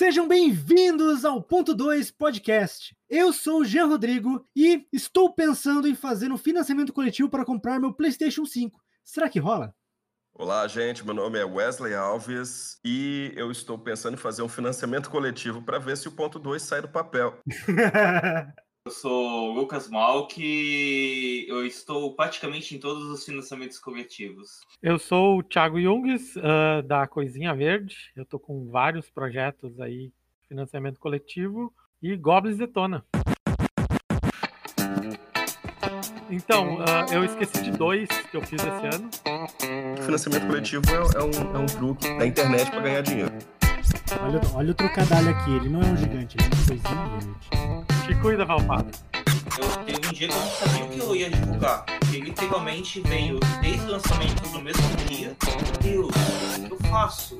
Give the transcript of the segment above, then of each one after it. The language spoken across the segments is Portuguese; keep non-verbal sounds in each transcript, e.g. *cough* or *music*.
Sejam bem-vindos ao Ponto 2 Podcast. Eu sou o Jean Rodrigo e estou pensando em fazer um financiamento coletivo para comprar meu PlayStation 5. Será que rola? Olá, gente. Meu nome é Wesley Alves e eu estou pensando em fazer um financiamento coletivo para ver se o ponto 2 sai do papel. *laughs* Eu sou o Lucas Malk e eu estou praticamente em todos os financiamentos coletivos. Eu sou o Thiago Jungs, uh, da Coisinha Verde. Eu estou com vários projetos aí, financiamento coletivo e Goblins Detona. Então, uh, eu esqueci de dois que eu fiz esse ano. Financiamento coletivo é, é, um, é um truque da internet para ganhar dinheiro. Olha, olha o trocadilho aqui, ele não é um gigante, ele é uma coisinha verde. Te cuida, Valpado. Eu teve um dia que eu não sabia o que eu ia divulgar. Porque literalmente veio desde o lançamento no mesmo dia. Meu Deus, o que eu faço?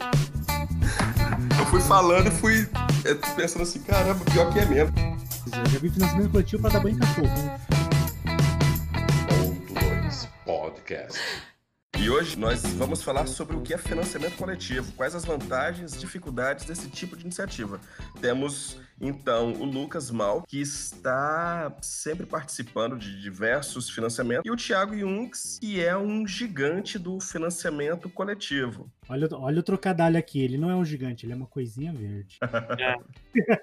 Eu fui falando e fui é, pensando assim, caramba, pior que é mesmo. Eu já vi financiamento coletivo para dar banho em cachorro. Ponto 2 Podcast. E hoje nós vamos falar sobre o que é financiamento coletivo, quais as vantagens e dificuldades desse tipo de iniciativa. Temos então o Lucas Mal, que está sempre participando de diversos financiamentos, e o Thiago Junks, que é um gigante do financiamento coletivo. Olha, olha o trocadilho aqui, ele não é um gigante, ele é uma coisinha verde. É.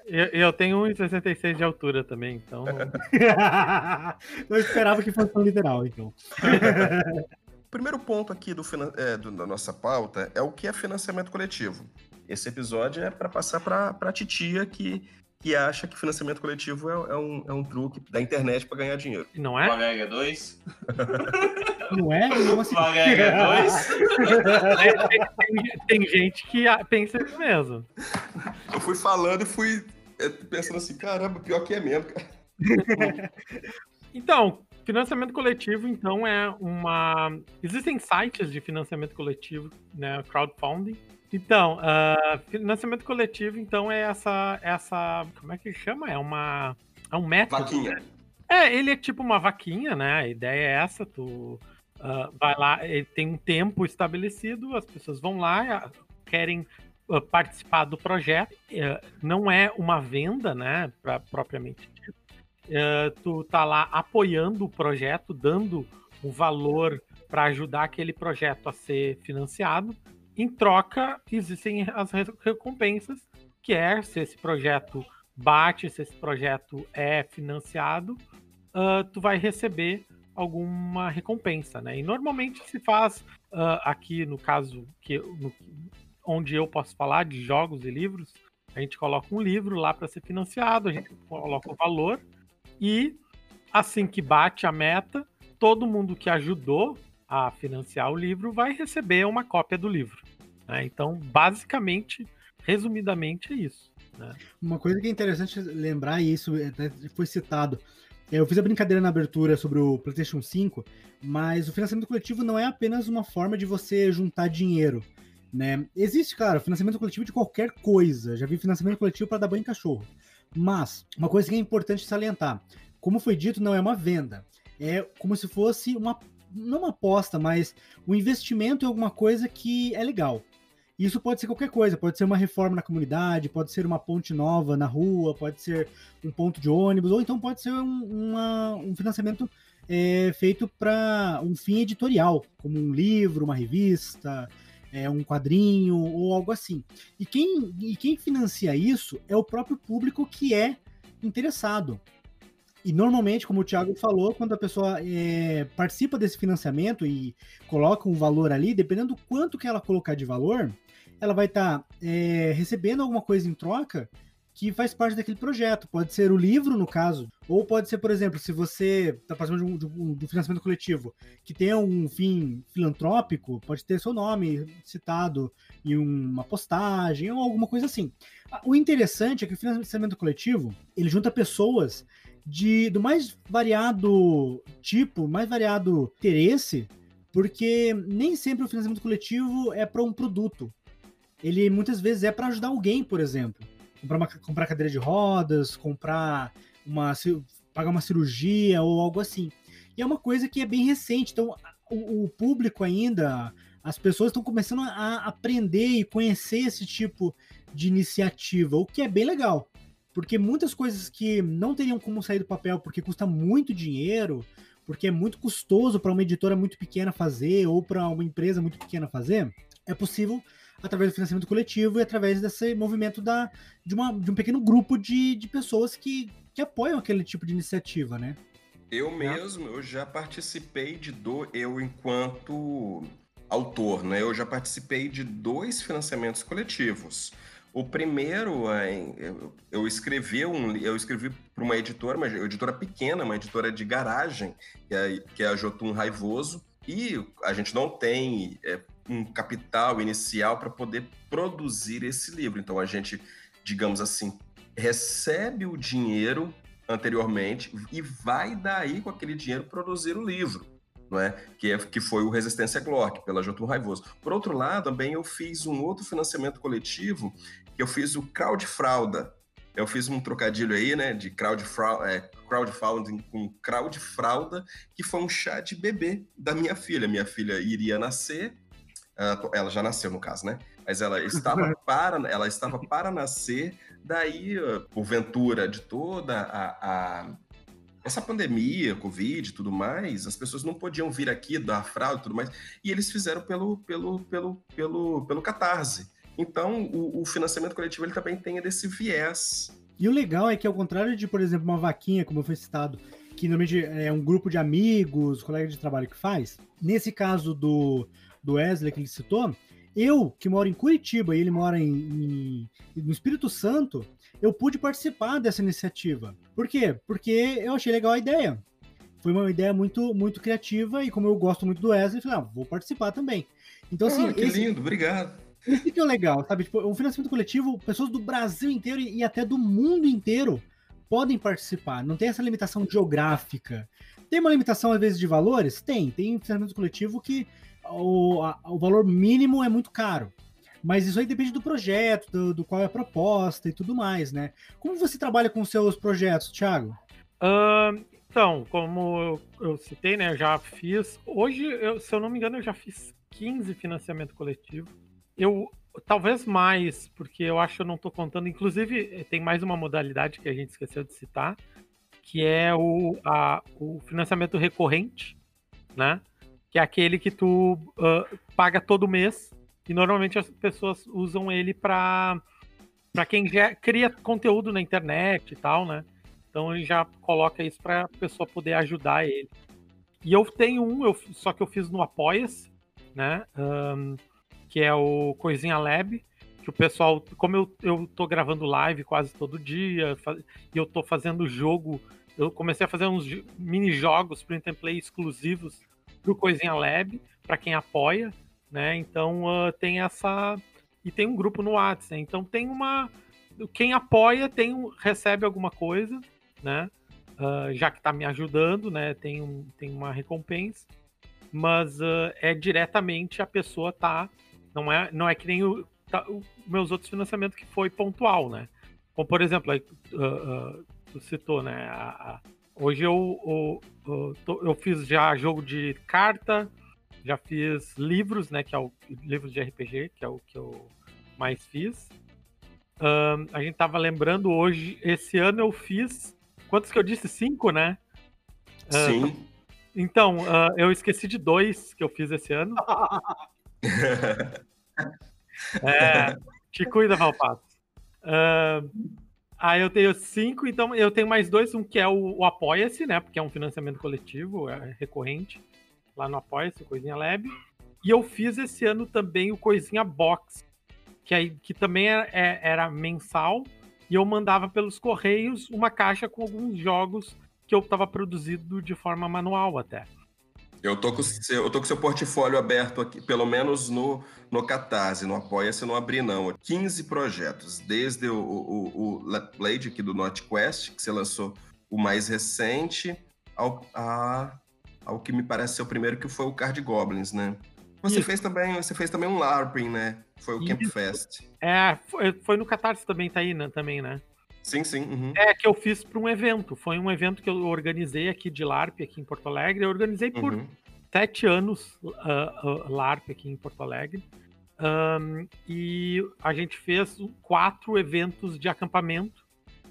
Eu, eu tenho 1,66 de altura também, então. *laughs* eu esperava que fosse tão literal, então. *laughs* O primeiro ponto aqui do, é, do, da nossa pauta é o que é financiamento coletivo. Esse episódio é para passar para a titia que, que acha que financiamento coletivo é, é, um, é um truque da internet para ganhar dinheiro. Não é? Valéria 2. *laughs* Não é? Não assim. Valéria 2. *laughs* tem, tem, gente que pensa isso mesmo. Eu fui falando e fui é, pensando assim, caramba, pior que é mesmo, cara. *laughs* Então, Financiamento coletivo, então, é uma. Existem sites de financiamento coletivo, né? Crowdfunding. Então, uh, financiamento coletivo, então, é essa, essa. Como é que chama? É uma. É um método. Vaquinha. Né? É, ele é tipo uma vaquinha, né? A ideia é essa, tu uh, vai lá, ele tem um tempo estabelecido, as pessoas vão lá, querem uh, participar do projeto. não é uma venda, né? Pra, propriamente uh, tu tá lá apoiando o projeto, dando um valor para ajudar aquele projeto a ser financiado. Em troca, existem as recompensas, que é se esse projeto bate, se esse projeto é financiado, uh, tu vai receber alguma recompensa, né? E normalmente se faz uh, aqui no caso que no, onde eu posso falar de jogos e livros, a gente coloca um livro lá para ser financiado, a gente coloca o valor e assim que bate a meta, todo mundo que ajudou a financiar o livro vai receber uma cópia do livro. Né? Então, basicamente, resumidamente, é isso. Né? Uma coisa que é interessante lembrar, e isso foi citado, eu fiz a brincadeira na abertura sobre o PlayStation 5, mas o financiamento coletivo não é apenas uma forma de você juntar dinheiro. Né? Existe, cara, financiamento coletivo de qualquer coisa. Já vi financiamento coletivo para dar banho em cachorro. Mas, uma coisa que é importante salientar: como foi dito, não é uma venda. É como se fosse uma. Não uma aposta, mas um investimento em alguma coisa que é legal. Isso pode ser qualquer coisa, pode ser uma reforma na comunidade, pode ser uma ponte nova na rua, pode ser um ponto de ônibus, ou então pode ser um, uma, um financiamento é, feito para um fim editorial, como um livro, uma revista, é, um quadrinho ou algo assim. E quem, e quem financia isso é o próprio público que é interessado. E normalmente, como o Thiago falou, quando a pessoa é, participa desse financiamento e coloca um valor ali, dependendo do quanto que ela colocar de valor, ela vai estar tá, é, recebendo alguma coisa em troca que faz parte daquele projeto. Pode ser o livro, no caso, ou pode ser, por exemplo, se você está participando de um, de um, financiamento coletivo que tem um fim filantrópico, pode ter seu nome citado em uma postagem ou alguma coisa assim. O interessante é que o financiamento coletivo ele junta pessoas de do mais variado tipo, mais variado interesse, porque nem sempre o financiamento coletivo é para um produto. Ele muitas vezes é para ajudar alguém, por exemplo comprar, uma, comprar cadeira de rodas, comprar uma pagar uma cirurgia ou algo assim. E é uma coisa que é bem recente, então o, o público ainda, as pessoas estão começando a aprender e conhecer esse tipo de iniciativa, o que é bem legal. Porque muitas coisas que não teriam como sair do papel porque custa muito dinheiro, porque é muito custoso para uma editora muito pequena fazer ou para uma empresa muito pequena fazer, é possível através do financiamento coletivo e através desse movimento da, de, uma, de um pequeno grupo de, de pessoas que, que apoiam aquele tipo de iniciativa, né? Eu mesmo, eu já participei de do eu enquanto autor, né? Eu já participei de dois financiamentos coletivos. O primeiro, eu escrevi um, eu escrevi para uma editora, uma editora pequena, uma editora de garagem, que é, que é a Jotun Raivoso, e a gente não tem é, um capital inicial para poder produzir esse livro. Então a gente, digamos assim, recebe o dinheiro anteriormente e vai daí com aquele dinheiro produzir o livro. É? Que, é, que foi o Resistência Glock, pela Jotun Raivoso. Por outro lado, também eu fiz um outro financiamento coletivo, eu fiz o Crowdfrauda. Eu fiz um trocadilho aí, né, de crowdfra é, crowdfunding com crowdfrauda, que foi um chá de bebê da minha filha. Minha filha iria nascer, ela já nasceu no caso, né? Mas ela estava *laughs* para, ela estava para nascer, daí, porventura de toda a, a essa pandemia, Covid e tudo mais, as pessoas não podiam vir aqui dar fraude e tudo mais, e eles fizeram pelo, pelo, pelo, pelo, pelo Catarse. Então, o, o, financiamento coletivo ele também tem desse viés. E o legal é que, ao contrário de, por exemplo, uma vaquinha, como foi citado, que normalmente é um grupo de amigos, colegas de trabalho que faz, nesse caso do, do Wesley que ele citou, eu, que moro em Curitiba e ele mora em, em, no Espírito Santo, eu pude participar dessa iniciativa. Por quê? Porque eu achei legal a ideia. Foi uma ideia muito, muito criativa e como eu gosto muito do Wesley, eu falei, ah, vou participar também. Então, assim. Ah, que esse, lindo, obrigado. Esse que é o legal, sabe? Tipo, o financiamento coletivo, pessoas do Brasil inteiro e até do mundo inteiro podem participar. Não tem essa limitação geográfica. Tem uma limitação, às vezes, de valores? Tem. Tem financiamento coletivo que o, a, o valor mínimo é muito caro. Mas isso aí depende do projeto, do, do, qual é a proposta e tudo mais, né? Como você trabalha com seus projetos, Thiago? Uh, então, como eu, eu, citei, né? Eu já fiz. Hoje, eu, se eu não me engano, eu já fiz 15 financiamento coletivo. Eu. Talvez mais, porque eu acho que eu não estou contando. Inclusive, tem mais uma modalidade que a gente esqueceu de citar, que é o, a, o financiamento recorrente, né? Que é aquele que tu uh, paga todo mês e normalmente as pessoas usam ele para para quem já cria conteúdo na internet e tal, né? Então ele já coloca isso para a pessoa poder ajudar ele. E eu tenho um, eu, só que eu fiz no Apoia-se, né? Um, que é o Coisinha Lab, que o pessoal, como eu, eu tô gravando live quase todo dia, e eu tô fazendo jogo, eu comecei a fazer uns mini jogos print and play exclusivos pro Coisinha Lab, para quem apoia, né? Então uh, tem essa. E tem um grupo no WhatsApp, né? Então tem uma. Quem apoia tem recebe alguma coisa, né? Uh, já que está me ajudando, né? Tem, um, tem uma recompensa. Mas uh, é diretamente a pessoa tá. Não é, não é que nem o, tá, o meus outros financiamentos que foi pontual, né? Como por exemplo, aí, tu citou, né? A, a, Hoje eu, eu, eu, eu, fiz já jogo de carta, já fiz livros, né? Que é o livros de RPG, que é o que eu mais fiz. Um, a gente tava lembrando hoje, esse ano eu fiz. Quantos que eu disse? Cinco, né? Sim. Uh, então, uh, eu esqueci de dois que eu fiz esse ano. *laughs* é, te cuida, Valpato. Uh, Aí eu tenho cinco, então eu tenho mais dois, um que é o, o Apoia-se, né? Porque é um financiamento coletivo, é recorrente, lá no Apoia-se, Coisinha Lab. E eu fiz esse ano também o Coisinha Box, que, aí, que também era, é, era mensal, e eu mandava pelos correios uma caixa com alguns jogos que eu estava produzido de forma manual até. Eu tô com seu, eu tô com seu portfólio aberto aqui, pelo menos no, no Catarse, no Apoia-se, não abri não. 15 projetos, desde o, o, o Let Blade aqui do NotQuest, que você lançou o mais recente, ao, a, ao que me parece ser o primeiro, que foi o Card Goblins, né? Você fez também, você fez também um LARPing, né? Foi o Isso. Camp Fest. É, foi, foi no Catarse também, tá aí, né? Também, né? Sim, sim. Uhum. É, que eu fiz para um evento. Foi um evento que eu organizei aqui de LARP, aqui em Porto Alegre. Eu organizei por uhum. sete anos uh, uh, LARP aqui em Porto Alegre. Um, e a gente fez quatro eventos de acampamento.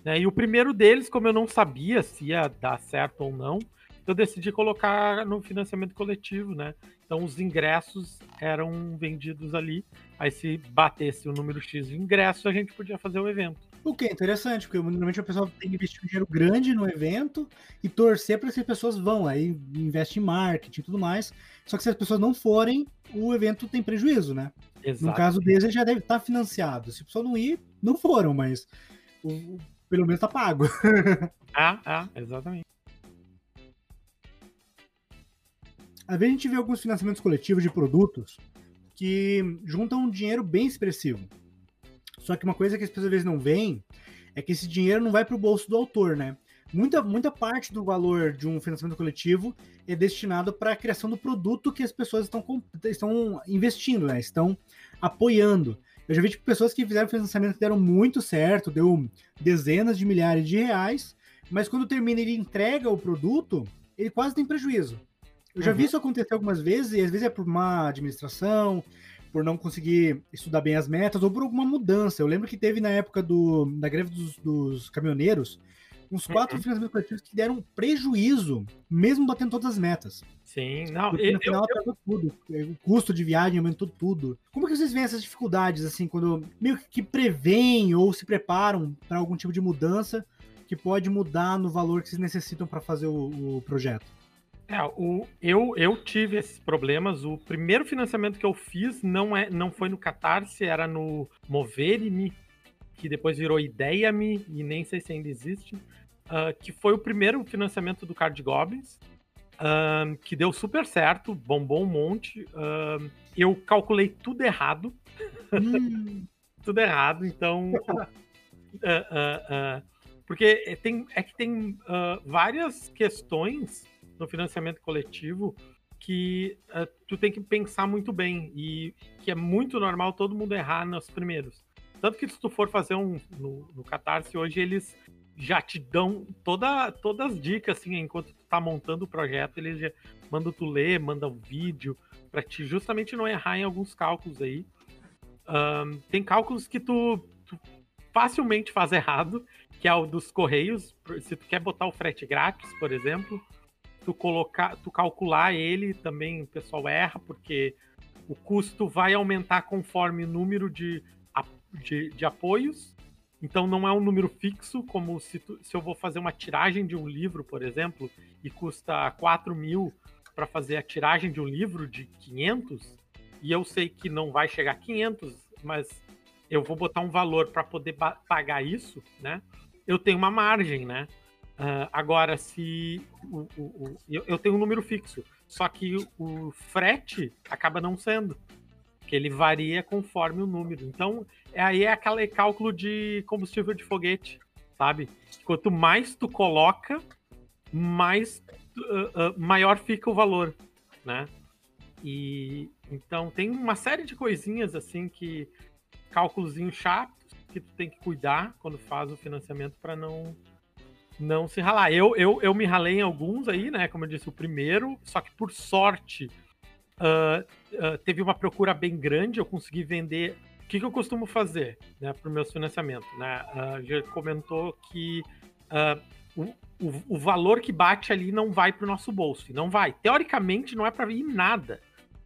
Né? E o primeiro deles, como eu não sabia se ia dar certo ou não, eu decidi colocar no financiamento coletivo, né? Então os ingressos eram vendidos ali. Aí se batesse o número X de ingressos, a gente podia fazer o evento. O que é interessante, porque normalmente a pessoa tem que investir um dinheiro grande no evento e torcer para que as pessoas vão, aí investe em marketing e tudo mais. Só que se as pessoas não forem, o evento tem prejuízo, né? Exato. No caso deles, ele já deve estar financiado. Se a pessoa não ir, não foram, mas o, pelo menos tá pago. *laughs* Ah, ah, exatamente. Às vezes a gente vê alguns financiamentos coletivos de produtos que juntam um dinheiro bem expressivo. Só que uma coisa que as pessoas às vezes não veem é que esse dinheiro não vai para o bolso do autor, né? Muita, muita parte do valor de um financiamento coletivo é destinado para a criação do produto que as pessoas estão, estão investindo, né? Estão apoiando. Eu já vi tipo, pessoas que fizeram financiamento que deram muito certo, deu dezenas de milhares de reais, mas quando termina ele entrega o produto, ele quase tem prejuízo. Eu já uhum. vi isso acontecer algumas vezes, e às vezes é por má administração, por não conseguir estudar bem as metas ou por alguma mudança. Eu lembro que teve na época do, da greve dos, dos caminhoneiros uns quatro uhum. financiamentos coletivos que deram prejuízo, mesmo batendo todas as metas. Sim, não, Porque no final eu, eu... tudo. O custo de viagem aumentou tudo. Como que vocês veem essas dificuldades, assim, quando meio que preveem ou se preparam para algum tipo de mudança que pode mudar no valor que vocês necessitam para fazer o, o projeto? É, o, eu, eu tive esses problemas. O primeiro financiamento que eu fiz não, é, não foi no Catarse, era no Mover-me, que depois virou Ideia-me, e nem sei se ainda existe, uh, que foi o primeiro financiamento do Card Goblins, uh, que deu super certo, bombou um monte. Uh, eu calculei tudo errado. Hum. *laughs* tudo errado, então. *laughs* porque tem, é que tem várias questões no financiamento coletivo que uh, tu tem que pensar muito bem e que é muito normal todo mundo errar nos primeiros. Tanto que se tu for fazer um no, no Catarse hoje, eles já te dão toda, todas as dicas, assim, enquanto tu tá montando o projeto, eles já mandam tu ler, mandam vídeo, para te justamente não errar em alguns cálculos aí. Um, tem cálculos que tu, tu, facilmente faz errado, que é o dos correios. Se tu quer botar o frete grátis, por exemplo, tu colocar, tu calcular ele também o pessoal erra, porque o custo vai aumentar conforme o número de, de, de apoios. Então não é um número fixo, como se, tu, se eu vou fazer uma tiragem de um livro, por exemplo, e custa 4 mil para fazer a tiragem de um livro de 500, e eu sei que não vai chegar a 500, mas eu vou botar um valor para poder pagar isso, né? Eu tenho uma margem, né? Uh, agora, se o, o, o, eu, eu, tenho um número fixo, só que o, frete acaba não sendo, que ele varia conforme o número. Então, é, aí é aquele cálculo de combustível de foguete, sabe? Quanto mais tu coloca, mais uh, uh, maior fica o valor, né? E então tem uma série de coisinhas assim que cálculos chatos que tu tem que cuidar quando faz o financiamento para não não se ralar. Eu, eu, eu me ralei em alguns aí, né? Como eu disse, o primeiro, só que por sorte uh, uh, teve uma procura bem grande, eu consegui vender. O que, que eu costumo fazer né, para os meus financiamentos? Né? Uh, já comentou que o, o, o, valor que bate ali não vai para o nosso bolso. Não vai. Teoricamente, não é para vir nada.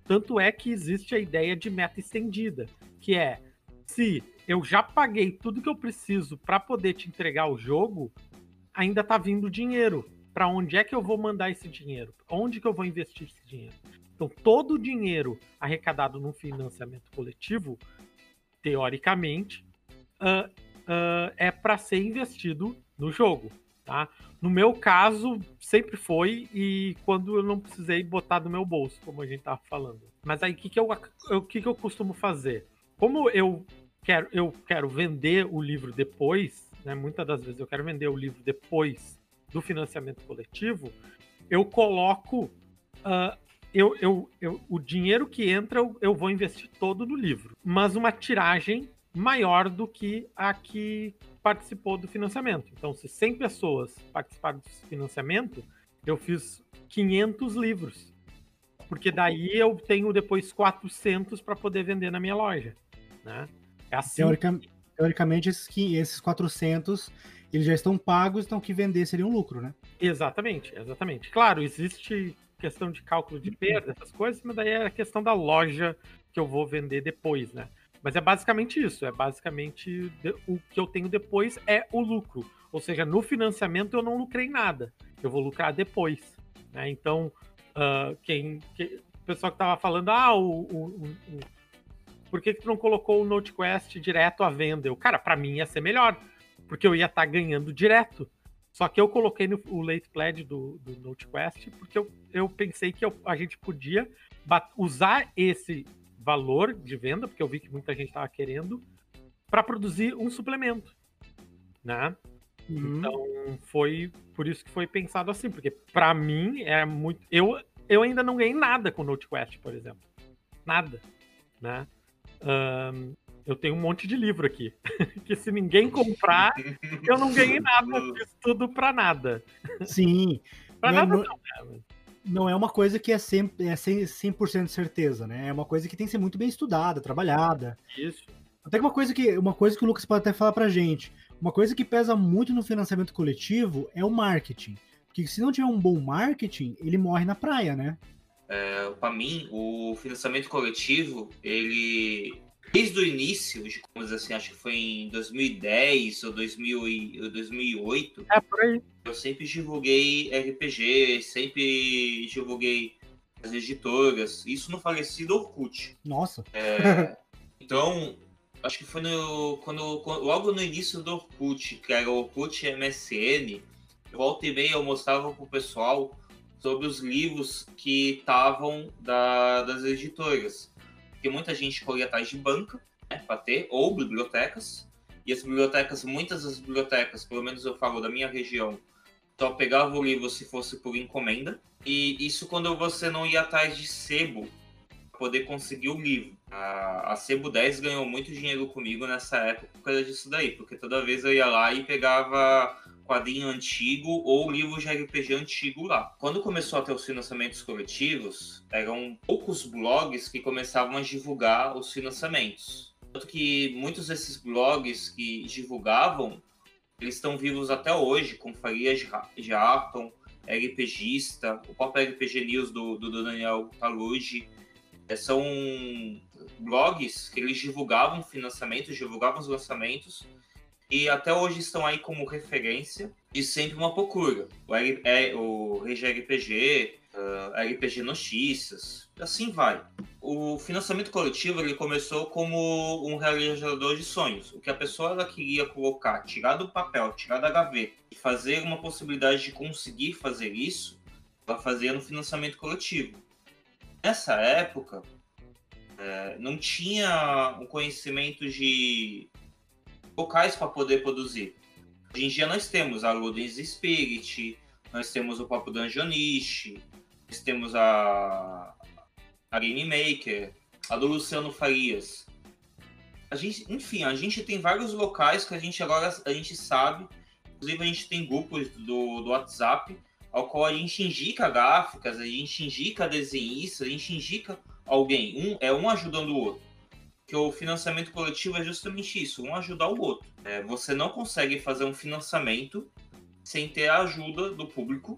Tanto é que existe a ideia de meta estendida, que é se eu já paguei tudo que eu preciso para poder te entregar o jogo, ainda está vindo dinheiro. Para onde é que eu vou mandar esse dinheiro? Onde que eu vou investir esse dinheiro? Então, todo o dinheiro arrecadado no financiamento coletivo, teoricamente, uh, uh, é para ser investido no jogo. Tá? No meu caso, sempre foi, e quando eu não precisei botar do meu bolso, como a gente estava falando. Mas aí, o que, que, eu, o que, que eu costumo fazer? Como eu quero, eu quero vender o livro depois, né, muitas das vezes eu quero vender o livro depois do financiamento coletivo, eu coloco. Uh, eu, eu, eu, o dinheiro que entra eu, eu vou investir todo no livro, mas uma tiragem maior do que a que participou do financiamento. Então, se 100 pessoas participaram do financiamento, eu fiz 500 livros. porque daí eu tenho depois 400 para poder vender na minha loja, né? É assim. Teorica, teoricamente, esses, esses 400 eles já estão pagos, então que vender seria um lucro, né? Exatamente, exatamente. Claro, existe questão de cálculo de perda, essas coisas, mas daí é a questão da loja que eu vou vender depois, né? Mas é basicamente isso, é basicamente o que eu tenho depois é o lucro. Ou seja, no financiamento eu não lucrei nada, eu vou lucrar depois. Né? Então, uh, quem, quem, o pessoal que estava falando, ah, o, o, o, por que, que tu não colocou o NoteQuest direto à venda? Eu, cara, para mim ia ser melhor, porque eu ia estar tá ganhando direto. Só que eu coloquei no, o late pledge do, do NoteQuest porque eu, eu pensei que eu, a gente podia usar esse valor de venda, porque eu vi que muita gente estava querendo, para produzir um suplemento, né? Uhum. Então foi por isso que foi pensado assim, porque para mim é muito. Eu, eu ainda não ganhei nada com o NoteQuest, por exemplo, nada, né? Um, eu tenho um monte de livro aqui. *laughs* que se ninguém comprar, eu não ganhei nada. Fiz tudo pra nada. Sim. *laughs* pra não, nada não, não, né? não é uma coisa que é 100%, é 100 certeza, né? É uma coisa que tem que ser muito bem estudada, trabalhada. Isso. Até que uma coisa que, uma coisa que o Lucas pode até falar pra gente. Uma coisa que pesa muito no financiamento coletivo é o marketing. Porque se não tiver um bom marketing, ele morre na praia, né? É, para mim, o financiamento coletivo, ele desde o início, como assim, acho que foi em 2010 ou 2000 2008. É por aí. Eu sempre divulguei RPG, sempre divulguei as editoras, isso no falecido Orkut. Nossa. É, *laughs* então, acho que foi no, quando, quando, logo no início do Orkut, que era o Orkut MSN, volta e meia eu mostrava pro pessoal sobre os livros que estavam da, das editoras. Porque muita gente corria atrás de banca, né, para ter, ou bibliotecas. E as bibliotecas, muitas das bibliotecas, pelo menos eu falo da minha região, só pegava o livro se fosse por encomenda. E isso quando você não ia atrás de sebo poder conseguir o livro. A, a Sebo 10 ganhou muito dinheiro comigo nessa época por causa disso daí, porque toda vez eu ia lá e pegava quadrinho antigo ou livro de RPG antigo lá. Quando começou a ter os financiamentos coletivos, eram poucos blogs que começavam a divulgar os financiamentos. Tanto que muitos desses blogs que divulgavam eles estão vivos até hoje, com Faria Jarton, RPGista, o próprio RPG News do, do Daniel Talugi. É, são blogs que eles divulgavam financiamentos, divulgavam os lançamentos, e até hoje estão aí como referência e sempre uma procura. O, R, é, o Regi RPG, uh, RPG Notícias, assim vai. O financiamento coletivo ele começou como um realizador de sonhos. O que a pessoa ela queria colocar, tirar do papel, tirar da gaveta e fazer uma possibilidade de conseguir fazer isso, ela fazia no financiamento coletivo. Nessa época, é, não tinha um conhecimento de locais para poder produzir. Hoje em dia nós temos a Ludens Spirit, nós temos o próprio Dungeonish, nós temos a, a Game Maker, a do Luciano Farias. A gente, enfim, a gente tem vários locais que a gente agora a gente sabe, inclusive a gente tem grupos do, do WhatsApp, ao qual a gente indica gráficas, a gente indica desenhistas, a gente indica alguém. Um, é um ajudando o outro. Porque o financiamento coletivo é justamente isso, um ajudar o outro. É, você não consegue fazer um financiamento sem ter a ajuda do público,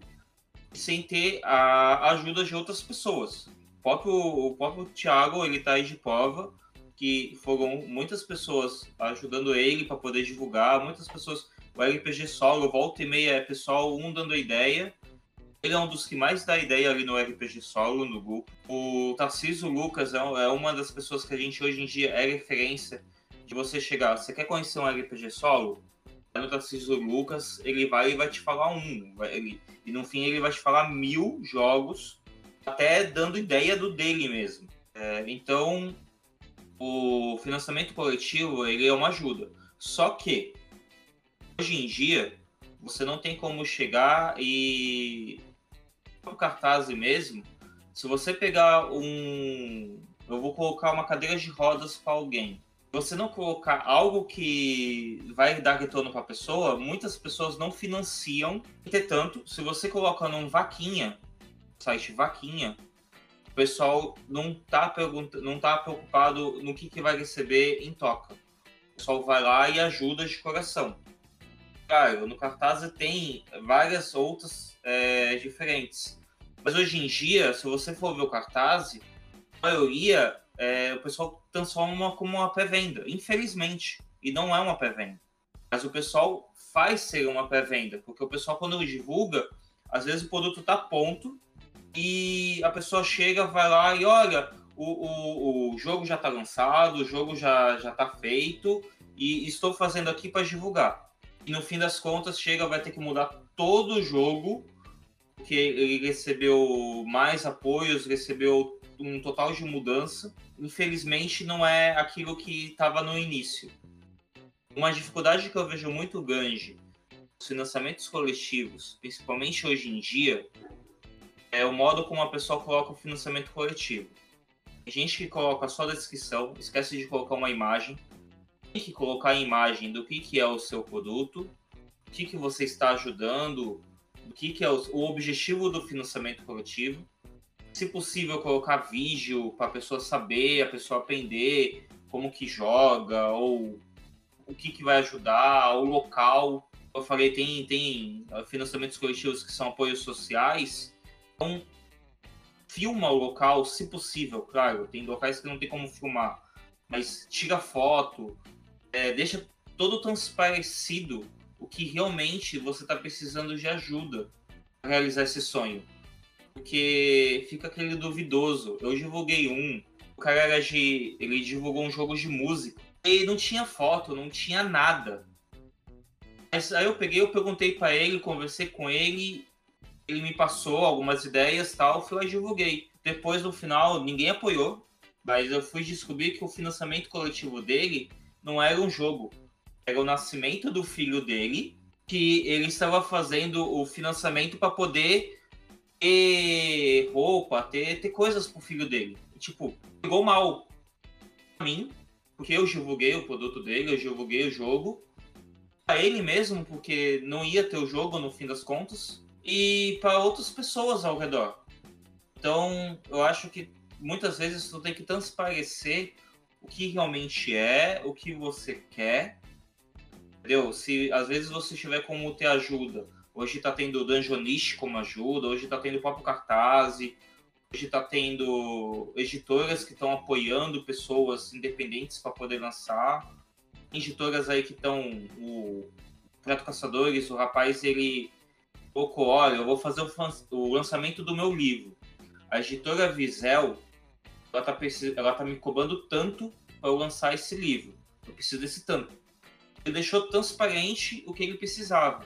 sem ter a ajuda de outras pessoas próprio, o próprio Thiago, ele tá aí de prova que foram muitas pessoas ajudando ele para poder divulgar, muitas pessoas, o RPG solo, volta e meia é pessoal, um dando ideia. Ele é um dos que mais dá ideia ali no RPG solo, no grupo. O Tarcísio Lucas é, é uma das pessoas que a gente hoje em dia é referência de você chegar. Você quer conhecer um RPG solo? No Tarcísio Lucas, ele vai e vai te falar um. Ele, e no fim ele vai te falar mil jogos até dando ideia do dele mesmo. É, então, o financiamento coletivo ele é uma ajuda. Só que hoje em dia você não tem como chegar e cartaz mesmo. Se você pegar um, eu vou colocar uma cadeira de rodas para alguém. Você não colocar algo que vai dar retorno para a pessoa, muitas pessoas não financiam. Entretanto, se você coloca num vaquinha site Vaquinha, o pessoal não tá, não tá preocupado no que, que vai receber em toca. O pessoal vai lá e ajuda de coração. Claro, no cartaz tem várias outras é, diferentes. Mas hoje em dia, se você for ver o cartaz, a maioria é, o pessoal transforma como uma pré-venda, infelizmente. E não é uma pré-venda. Mas o pessoal faz ser uma pré-venda, porque o pessoal, quando divulga, às vezes o produto está pronto e a pessoa chega, vai lá e olha, o, o, o jogo já está lançado, o jogo já está feito e estou fazendo aqui para divulgar. E no fim das contas, chega, vai ter que mudar todo o jogo, porque ele recebeu mais apoios, recebeu um total de mudança. Infelizmente, não é aquilo que estava no início. Uma dificuldade que eu vejo muito grande nos financiamentos coletivos, principalmente hoje em dia, é o modo como a pessoa coloca o financiamento coletivo. Tem gente que coloca só a descrição, esquece de colocar uma imagem. Tem que colocar a imagem do que, que é o seu produto, o que, que você está ajudando, o que, que é o, o objetivo do financiamento coletivo. Se possível, colocar vídeo para a pessoa saber, a pessoa aprender como que joga, ou o que, que vai ajudar, o local. Eu falei, tem, tem financiamentos coletivos que são apoios sociais, então, filma o local, se possível, claro. Tem locais que não tem como filmar, mas tira foto, é, deixa todo transparecido o que realmente você está precisando de ajuda para realizar esse sonho. Porque fica aquele duvidoso. Eu divulguei um, o cara era de. Ele divulgou um jogo de música. E não tinha foto, não tinha nada. Mas aí eu peguei, eu perguntei para ele, conversei com ele ele me passou algumas ideias tal, fui lá e divulguei. Depois, no final, ninguém apoiou, mas eu fui descobrir que o financiamento coletivo dele não era um jogo, era o nascimento do filho dele, que ele estava fazendo o financiamento para poder ter roupa, ter, ter coisas pro filho dele. tipo, pegou mal pra mim, porque eu divulguei o produto dele, eu divulguei o jogo. A ele mesmo, porque não ia ter o jogo no fim das contas e para outras pessoas ao redor. Então, eu acho que muitas vezes tu tem que transparecer o que realmente é, o que você quer. Entendeu? Se às vezes você tiver como ter ajuda, hoje tá tendo Dungeonist como ajuda, hoje tá tendo o próprio Cartaz, hoje tá tendo editoras que estão apoiando pessoas independentes para poder lançar. Editoras aí que estão o Prato Caçadores, o rapaz ele colocou, olha, eu vou fazer o, o, lançamento do meu livro. A editora Visel, ela tá, ela tá me cobrando tanto para eu lançar esse livro. Eu preciso desse tanto. Ele deixou transparente o que ele precisava.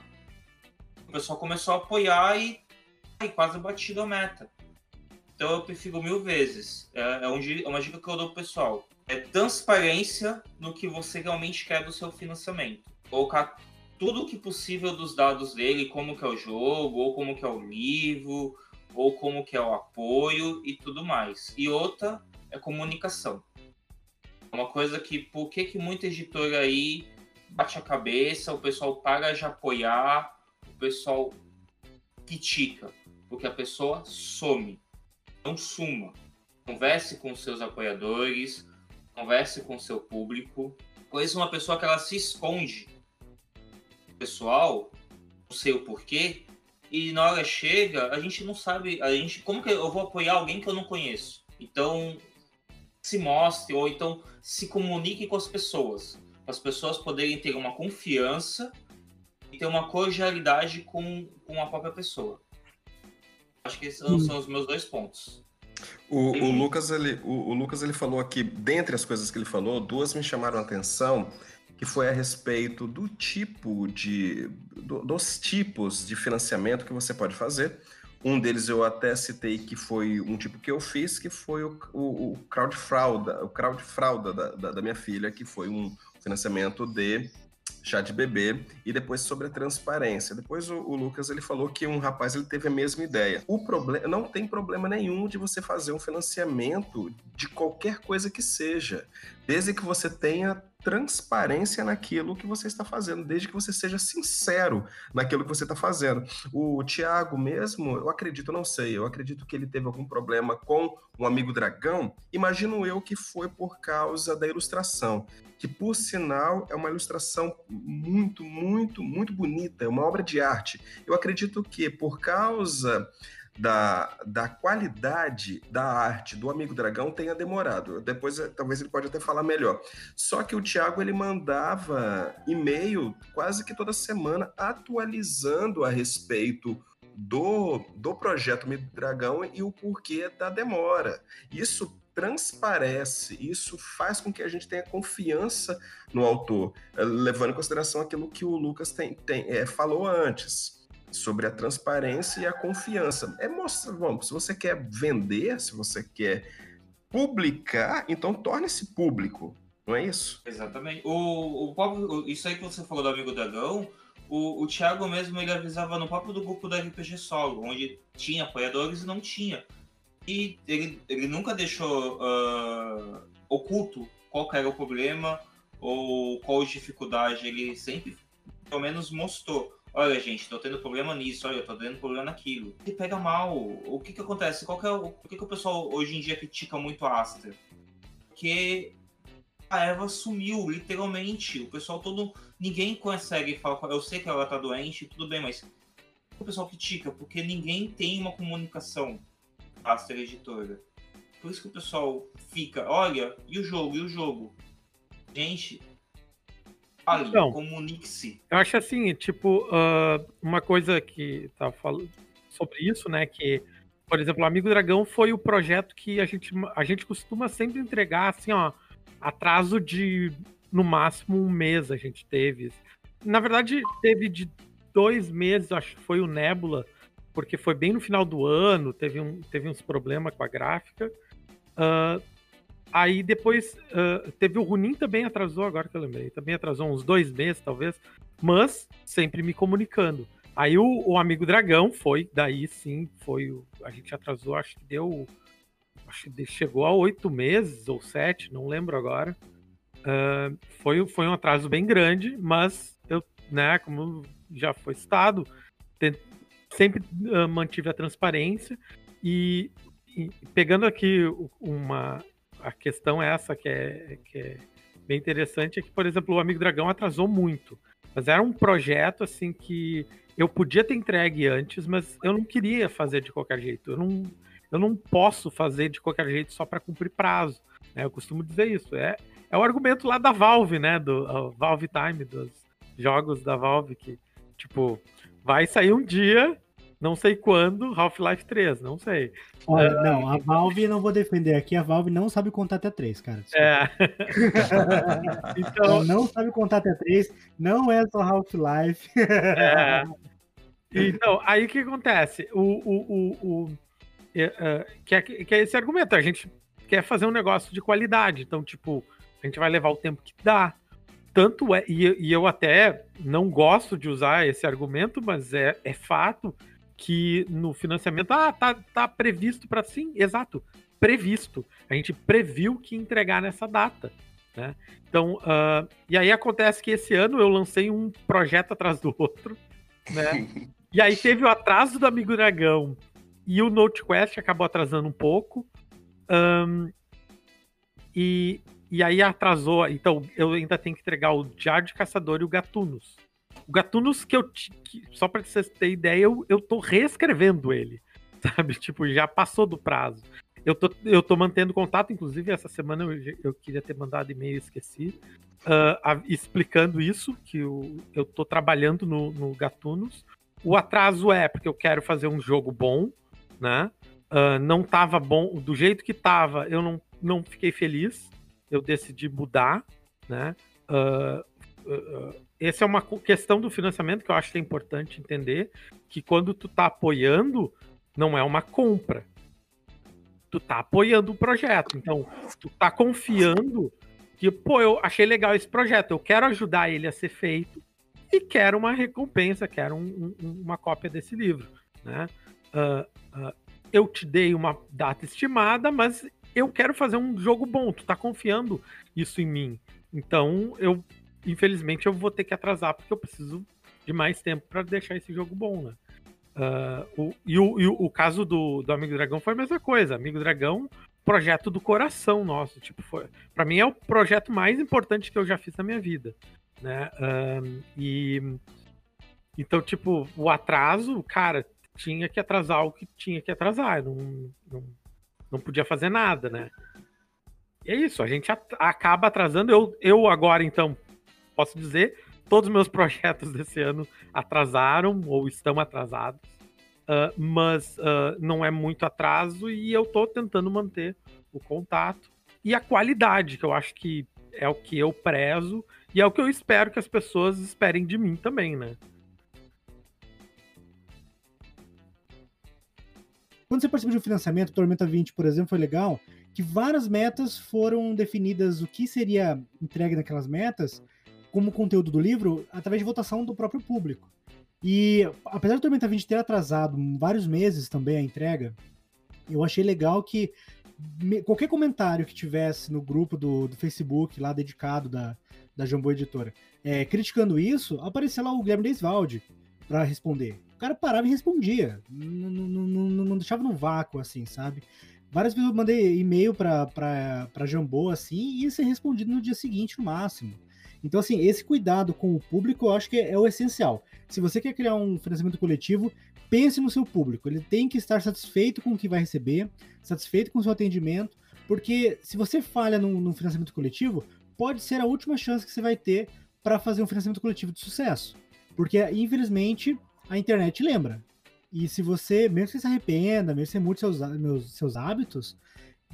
O pessoal começou a apoiar e, e quase batido a meta. Então eu prefiro mil vezes. É, é, um, é uma dica que eu dou pro pessoal. É transparência no que você realmente quer do seu financiamento. Colocar tudo o que possível dos dados dele, como que é o jogo, ou como que é o livro, ou como que é o apoio e tudo mais. E outra é comunicação. Uma coisa que, por que que muita editora aí bate a cabeça, o pessoal para de apoiar, o pessoal critica, porque a pessoa some. Não suma. Converse com seus apoiadores, converse com seu público. Pois uma pessoa que ela se esconde pessoal, não sei o porquê, e na hora chega, a gente não sabe, a gente, como que eu vou apoiar alguém que eu não conheço? Então, se mostre, ou então se comunique com as pessoas, para as pessoas poderem ter uma confiança e ter uma cordialidade com, com a própria pessoa. Acho que esses hum. são os meus dois pontos. O, o, Lucas, ele, o, o, Lucas ele falou aqui, dentre as coisas que ele falou, duas me chamaram a atenção que foi a respeito do tipo de. Do, dos tipos de financiamento que você pode fazer. Um deles eu até citei que foi um tipo que eu fiz, que foi o, o, o crowdfrauda, o crowdfrauda da, da, da minha filha, que foi um financiamento de chá de bebê e depois sobre a transparência. Depois o, o, Lucas ele falou que um rapaz ele teve a mesma ideia. O problema não tem problema nenhum de você fazer um financiamento de qualquer coisa que seja, desde que você tenha transparência naquilo que você está fazendo, desde que você seja sincero naquilo que você está fazendo. O Tiago mesmo, eu acredito, não sei, eu acredito que ele teve algum problema com um amigo dragão. Imagino eu que foi por causa da ilustração, que por sinal é uma ilustração muito, muito, muito bonita, é uma obra de arte. Eu acredito que por causa da, da qualidade da arte do Amigo Dragão tenha demorado. Depois, eh, talvez ele pode até falar melhor. Só que o Thiago ele mandava e-mail quase que toda semana atualizando a respeito do, do projeto Amigo Dragão e o porquê da demora. Isso transparece, isso faz com que a gente tenha confiança no autor, eh, levando em consideração aquilo que o Lucas tem, tem é, falou antes sobre a transparência e a confiança. É mostrar, bom, se você quer vender, se você quer publicar, então torne-se público, não é isso? Exatamente. O, o isso aí que você falou do amigo Dragão, o, o Thiago mesmo ele avisava no próprio do grupo da RPG Solo, onde tinha apoiadores e não tinha. E ele, ele nunca deixou uh, oculto qual era o problema ou qual dificuldade, ele sempre, pelo menos, mostrou olha, gente, tô tendo problema nisso, olha, eu tô tendo problema naquilo. E pega mal. O que que acontece? Qual que é o, por que, que o pessoal hoje em dia critica muito a Aster? Porque a Eva sumiu, literalmente. O pessoal todo. Ninguém consegue falar. Eu sei que ela tá doente, tudo bem, mas o pessoal critica, porque ninguém tem uma comunicação Aster Editora. Por isso que o pessoal fica, olha, e o jogo, e o jogo? Gente, Fale, então, comunique-se. Eu acho assim, tipo, uh, uma coisa que tá falando sobre isso, né? Que, por exemplo, o Amigo Dragão foi o projeto que a gente, a gente costuma sempre entregar, assim, ó, atraso de no máximo um mês a gente teve. Na verdade, teve de dois meses, acho que foi o Nebula, porque foi bem no final do ano, teve, um, teve uns problemas com a gráfica. Uh, Aí depois uh, teve o Runin também atrasou, agora que eu lembrei. Também atrasou uns dois meses, talvez. Mas sempre me comunicando. Aí o, o amigo Dragão foi, daí sim, foi. A gente atrasou, acho que deu. Acho que chegou a oito meses ou sete, não lembro agora. Uh, foi, foi um atraso bem grande, mas eu, né, como já foi citado, sempre uh, mantive a transparência e, e pegando aqui uma a questão é essa que é, que é bem interessante, é que, por exemplo, o Amigo Dragão atrasou muito. Mas era um projeto, assim, que eu podia ter entregue antes, mas eu não queria fazer de qualquer jeito. Eu não, eu não posso fazer de qualquer jeito só para cumprir prazo. Né? Eu costumo dizer isso. É, é o argumento lá da Valve, né? Do Valve Time, dos jogos da Valve, que, tipo, vai sair um dia não sei quando, Half-Life 3, não sei. Olha, uh, não, a Valve não vou defender aqui, a Valve não sabe contar até 3, cara. É. *laughs* então, não sabe contar até 3, não é só Half-Life. é. Então, aí o que acontece? O, o, o, o uh, que, é, que é esse argumento, a gente quer fazer um negócio de qualidade, então, tipo, a gente vai levar o tempo que dá, tanto é, e, e, eu até não gosto de usar esse argumento, mas é, é fato que no financiamento, ah, tá, tá previsto para sim, exato, previsto. A gente previu que entregar nessa data. Né? Então, uh, e aí acontece que esse ano eu lancei um projeto atrás do outro, né? *laughs* e aí teve o atraso do Amigo Dragão e o NoteQuest acabou atrasando um pouco. Um, e, e aí atrasou, então eu ainda tenho que entregar o Diário de Caçador e o Gatunos. O Gatunos que eu. Que, só pra vocês terem ideia, eu, eu tô reescrevendo ele. *laughs* Sabe? Tipo, já passou do prazo. Eu tô, eu tô mantendo contato, inclusive essa semana eu, eu queria ter mandado e-mail e esqueci. Uh, a, explicando isso, que eu, eu tô trabalhando no, no Gatunos. O atraso é porque eu quero fazer um jogo bom, né? Uh, não tava bom, do jeito que tava, eu não, não fiquei feliz. Eu decidi mudar, né? Uh, essa é uma questão do financiamento que eu acho que é importante entender, que quando tu tá apoiando, não é uma compra. Tu tá apoiando o projeto. Então, tu tá confiando que, pô, eu achei legal esse projeto, eu quero ajudar ele a ser feito e quero uma recompensa, quero um, um, uma cópia desse livro, né? Uh, uh, eu te dei uma data estimada, mas eu quero fazer um jogo bom, tu tá confiando isso em mim. Então, eu, infelizmente, eu vou ter que atrasar, porque eu preciso de mais tempo para deixar esse jogo bom, né? Uh, o, e, o, e o, o, caso do, do Amigo Dragão foi a mesma coisa. Amigo Dragão, projeto do coração nosso. Tipo, foi, para mim é o projeto mais importante que eu já fiz na minha vida, né? Uh, e então, tipo, o atraso, cara, tinha que atrasar o que tinha que atrasar. Não, não, não podia fazer nada, né? E é isso, a gente acaba atrasando. Eu, eu agora, então, posso dizer, todos os meus *laughs* projetos desse ano atrasaram ou estão atrasados. Uh, mas uh, não é muito atraso e eu estou tentando manter o contato e a qualidade, que eu acho que é o que eu prezo e é o que eu espero que as pessoas esperem de mim também, né? Quando você participa de um financiamento, Tormenta 20, por exemplo, foi legal, que várias metas foram definidas, o que seria entregue naquelas metas, como conteúdo do livro, através de votação do próprio público. E apesar do Tormenta 20 ter atrasado vários meses também a entrega, eu achei legal que qualquer comentário que tivesse no grupo do, do Facebook, lá dedicado da, da Jambô Editora, é, criticando isso, aparecia lá o Guilherme Desvalde para responder. O cara parava e respondia. Não, não, deixava no vácuo, assim, sabe? Várias vezes eu mandei e-mail pra, pra, pra Jambô, assim, e ia ser respondido no dia seguinte, no máximo. Então, assim, esse cuidado com o público eu acho que é, o essencial. Se você quer criar um financiamento coletivo, pense no seu público. Ele tem que estar satisfeito com o que vai receber, satisfeito com o seu atendimento, porque se você falha num, num financiamento coletivo, pode ser a última chance que você vai ter para fazer um financiamento coletivo de sucesso. Porque, infelizmente, a internet lembra. E se você, mesmo que você se arrependa, mesmo que você mude seus, meus, seus hábitos,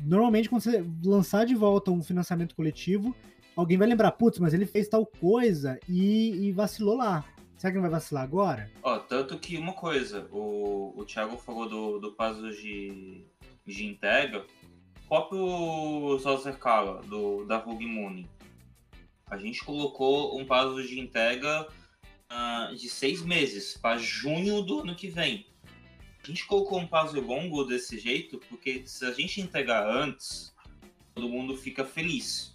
normalmente quando você lançar de volta um financiamento coletivo, alguém vai lembrar, putz, mas ele fez tal coisa e, e vacilou lá. Será que não vai vacilar agora? Ó, tanto que uma coisa, o, o Thiago falou do, do puzzle de, de entrega, o próprio Zoser Kala, do, da Rogue Moon, a gente colocou um puzzle de entrega uh, de seis meses para junho do ano que vem. A gente colocou um prazo longo desse jeito porque se a gente entregar antes, todo mundo fica feliz.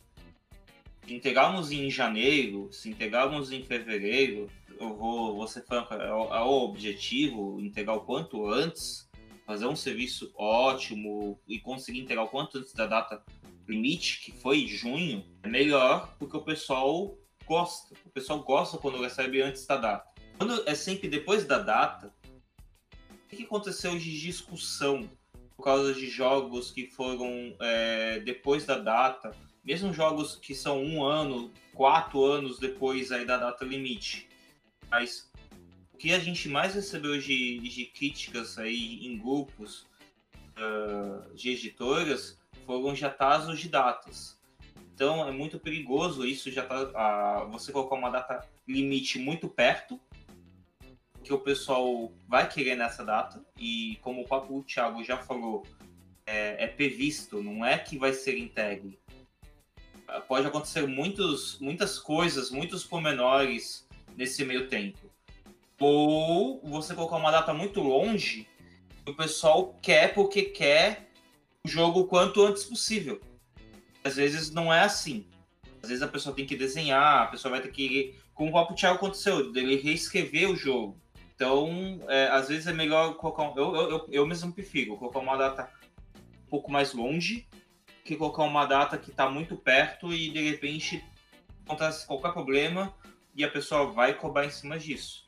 Se entregarmos em janeiro, se entregarmos em fevereiro, eu vou, vou ser franco, é o, é o objetivo entregar o quanto antes, fazer um serviço ótimo e conseguir entregar o quanto antes da data limite, que foi junho, é melhor porque o pessoal gosta. O pessoal gosta quando recebe antes da data. Quando é sempre depois da data, o que aconteceu de discussão por causa de jogos que foram é, depois da data, mesmo jogos que são um ano, quatro anos depois aí da data limite. Mas o que a gente mais recebeu de, de críticas aí em grupos uh, de editoras foram já atrasos de datas. Então é muito perigoso isso já tá você colocar uma data limite muito perto que o pessoal vai querer nessa data e como o próprio Thiago já falou é, é previsto, não é que vai ser entregue. Pode acontecer muitos, muitas coisas, muitos pormenores nesse meio tempo. Ou você colocar uma data muito longe, o pessoal quer porque quer o jogo quanto antes possível às vezes não é assim. Às vezes a pessoa tem que desenhar, a pessoa vai ter que. Como o próprio Thiago aconteceu, dele reescrever o jogo. Então, é, às vezes é melhor colocar. Eu, eu, eu mesmo prefiro colocar uma data um pouco mais longe que colocar uma data que está muito perto e de repente acontece qualquer problema e a pessoa vai cobrar em cima disso.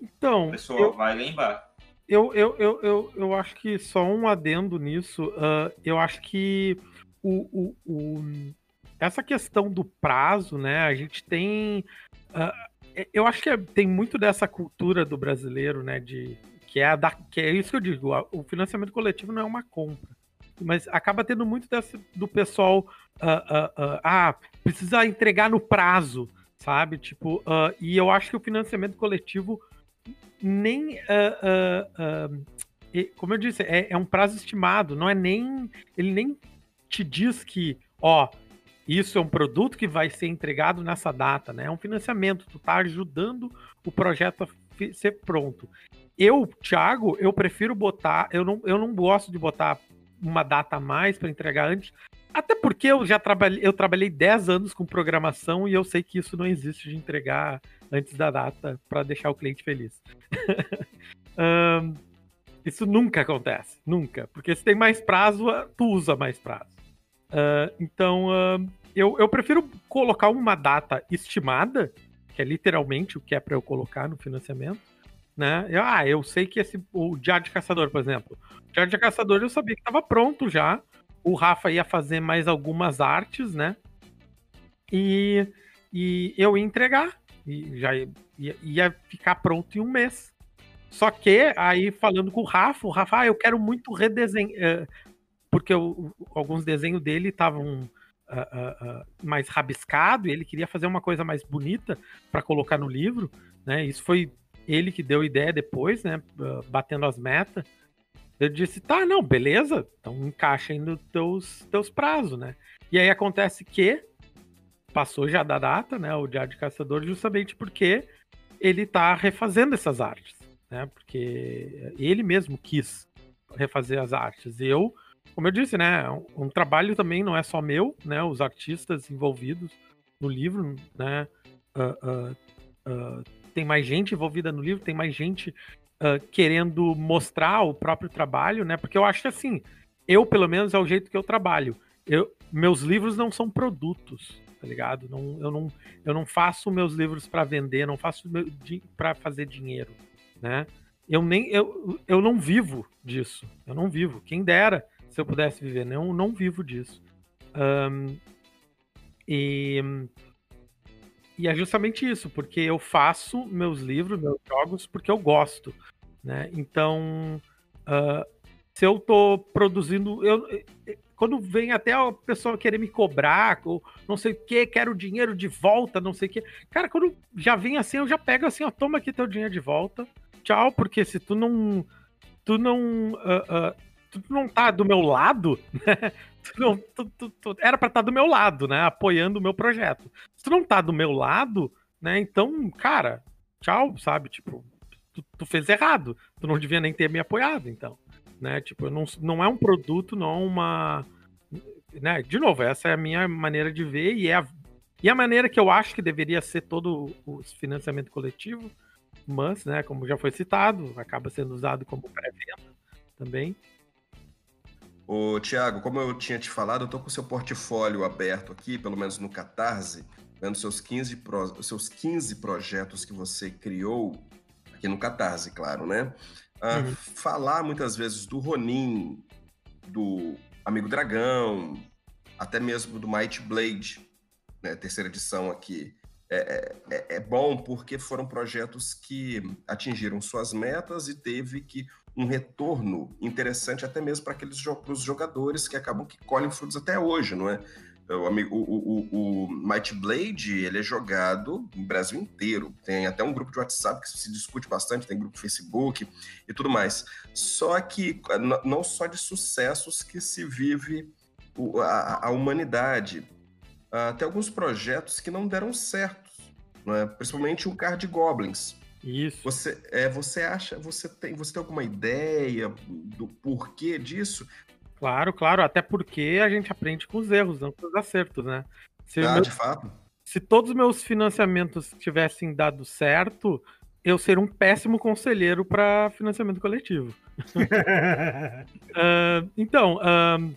Então. A pessoa eu, vai lembrar. Eu, eu, eu, eu, eu acho que só um adendo nisso. Uh, eu acho que o, o, o, essa questão do prazo, né? A gente tem. Uh, eu acho que é, tem muito dessa cultura do brasileiro, né? De, que, é da, que é isso que eu digo: o financiamento coletivo não é uma compra. Mas acaba tendo muito dessa, do pessoal. Uh, uh, ah, precisa entregar no prazo, sabe? Tipo, e eu acho que o financiamento coletivo nem. como eu disse, é, é um prazo estimado, não é nem. Ele nem te diz que, ó, isso é um produto que vai ser entregado nessa data, né? É um financiamento, tu tá ajudando o projeto a ser pronto. Eu, Thiago, eu prefiro botar, eu não, eu não gosto de botar uma data a mais para entregar antes, Até porque eu já trabalhei, eu trabalhei 10 anos com programação e eu sei que isso não existe de entregar antes da data para deixar o cliente feliz. *laughs* um, isso nunca acontece, nunca. Porque se tem mais prazo, tu usa mais prazo. Uh, então, uh, eu, eu prefiro colocar uma data estimada, que é literalmente o que é para eu colocar no financiamento, né? Eu, ah, eu sei que esse o Diário de Caçador, por exemplo. O Diário de Caçador eu sabia que estava pronto já. O Rafa ia fazer mais algumas artes, né? E, e eu ia entregar. E já ia, ia ficar pronto em um mês. Só que aí falando com o Rafa, o Rafa, ah, eu quero muito redesenhar. Eh, porque eu, alguns desenhos dele estavam uh, uh, uh, mais rabiscado e ele queria fazer uma coisa mais bonita para colocar no livro, né? Isso foi ele que deu ideia depois, né? batendo as metas. Eu disse, tá, não, beleza, então encaixa aí nos teus, teus prazos, né? E aí acontece que passou já da data, né? O Diário de Caçador, justamente porque ele tá refazendo essas artes, né? Porque ele mesmo quis refazer as artes. Eu como eu disse, né, um, trabalho também não é só meu, né, os artistas envolvidos no livro, né, uh, uh, uh, tem mais gente envolvida no livro, tem mais gente querendo mostrar o próprio trabalho, né, porque eu acho que assim, eu pelo menos é o jeito que eu trabalho. Eu, meus livros não são produtos, tá ligado? Não, eu, não, eu não faço meus livros para vender, não faço para fazer dinheiro, né? Eu nem eu, eu não vivo disso. Eu não vivo. Quem dera se eu pudesse viver. Não, não vivo disso. Um, e, e é justamente isso, porque eu faço meus livros, meus jogos, porque eu gosto. Né? Então, uh, se eu tô produzindo. Eu, quando vem até a pessoa querer me cobrar, ou não sei o que, quero dinheiro de volta, não sei o que. Cara, quando já vem assim, eu já pego assim, ó, toma aqui teu dinheiro de volta. Tchau, porque se tu não. Tu não. Uh, uh, tu não tá do meu lado, né? *laughs* Tu não, tu, tu, tu, era para estar tá do meu lado, né? Apoiando o meu projeto. Se tu não tá do meu lado, né? Então, cara, tchau, sabe? Tipo, tu, fez errado. Tu não devia nem ter me apoiado, então. Né? Tipo, não, não é um produto, não é uma. Né? De novo, essa é a minha maneira de ver e é a, e a maneira que eu acho que deveria ser todo o financiamento coletivo, mas, né, como já foi citado, acaba sendo usado como pré-venda também. Ô, Tiago, como eu tinha te falado, eu tô com o seu portfólio aberto aqui, pelo menos no Catarse, vendo seus 15, pro, seus 15 projetos que você criou aqui no Catarse, claro, né? Ah, uhum. Falar muitas vezes do Ronin, do Amigo Dragão, até mesmo do Might Blade, né, terceira edição aqui. É, é, é, bom porque foram projetos que atingiram suas metas e teve que um retorno interessante até mesmo para aqueles os jogadores que acabam que colhem frutos até hoje, não é? O, o, o, o Might Blade ele é jogado no Brasil inteiro. Tem até um grupo de WhatsApp que se discute bastante, tem grupo de Facebook e tudo mais. Só que não só de sucessos que se vive a, a humanidade. Uh, tem alguns projetos que não deram certo, não é? principalmente o Card Goblins. Isso. Você, é, você acha, você tem, você tem alguma ideia do porquê disso? Claro, claro, até porque a gente aprende com os erros, não com os acertos, né? Se ah, meu, de fato. Se todos os meus financiamentos tivessem dado certo, eu seria um péssimo conselheiro para financiamento coletivo. uh, *laughs* então, uh,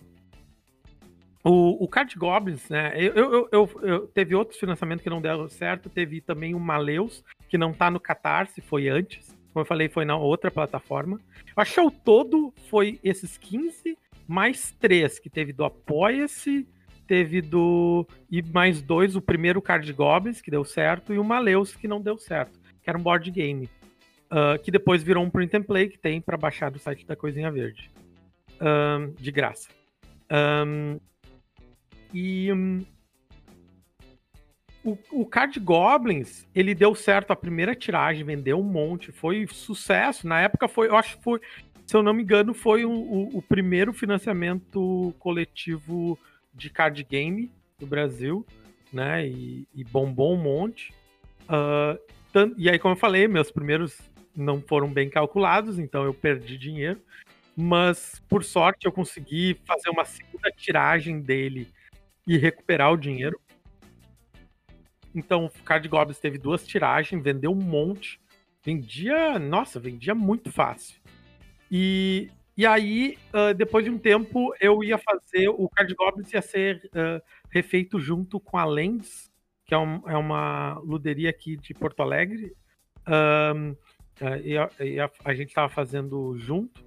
o, o Card Goblins, né? Eu, eu, eu, eu, teve outros financiamentos que não deram certo. Teve também o Maleus, que não tá no Catarse, foi antes. Como eu falei, foi na outra plataforma. Eu acho que todo foi esses 15, mais três, que teve do Apoia-se, teve do. E mais dois, o primeiro Card Goblins, que deu certo, e o Maleus, que não deu certo, que era um board game. Uh, que depois virou um print and play que tem para baixar do site da Coisinha Verde. Um, de graça. Um, e um, o, o Card Goblins, ele deu certo a primeira tiragem, vendeu um monte, foi sucesso. Na época foi, eu acho que foi, se eu não me engano, foi o, o, o primeiro financiamento coletivo de card game do Brasil, né? E, e bombou um monte. Uh, e aí, como eu falei, meus primeiros não foram bem calculados, então eu perdi dinheiro. mas por sorte eu consegui fazer uma segunda tiragem dele e recuperar o dinheiro. Então, o Card Goblins teve duas tiragens, vendeu um monte. Vendia, nossa, vendia muito fácil. E, e aí, uh, depois de um tempo, eu ia fazer. O Card Goblins ia ser uh, refeito junto com a Lens, que é, um, é uma luderia aqui de Porto Alegre. Um, e, a, e a, a, gente estava fazendo junto.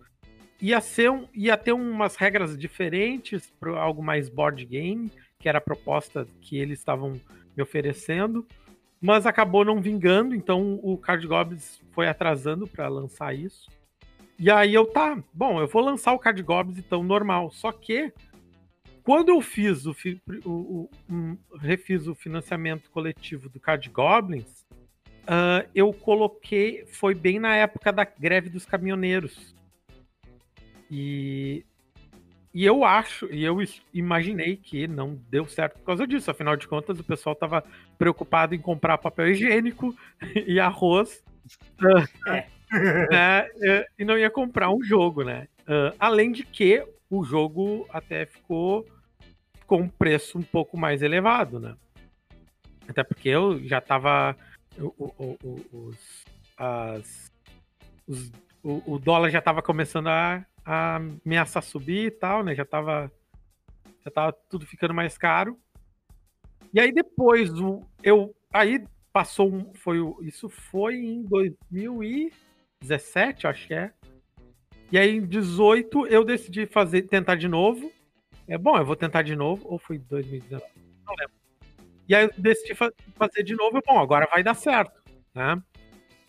Ia, ser um, ia ter umas regras diferentes para algo mais board game, que era a proposta que eles estavam me oferecendo, mas acabou não vingando, então o Card Goblins foi atrasando para lançar isso. E aí eu tá, bom, eu vou lançar o Card Goblins então normal, só que quando eu fiz o, o, o um, refiz o financiamento coletivo do Card Goblins, uh, eu coloquei, foi bem na época da greve dos caminhoneiros. E e eu acho, e eu imaginei que não deu certo por causa disso. Afinal de contas, o pessoal estava preocupado em comprar papel higiênico *laughs* e arroz. *laughs* É. *laughs* Né, e não ia comprar um jogo, né? Além de que o jogo até ficou com um preço um pouco mais elevado, né? Até porque eu já estava os, as, os, o, o dólar já estava começando a a ameaçar subir e tal, né? Já tava, já tava tudo ficando mais caro. E aí depois o, eu aí passou um, foi isso foi em 2017, acho que é. E aí em 18 eu decidi fazer tentar de novo. É bom, eu vou tentar de novo ou foi 2019? Não lembro. E aí eu decidi fa fazer de novo. Bom, agora vai dar certo, né?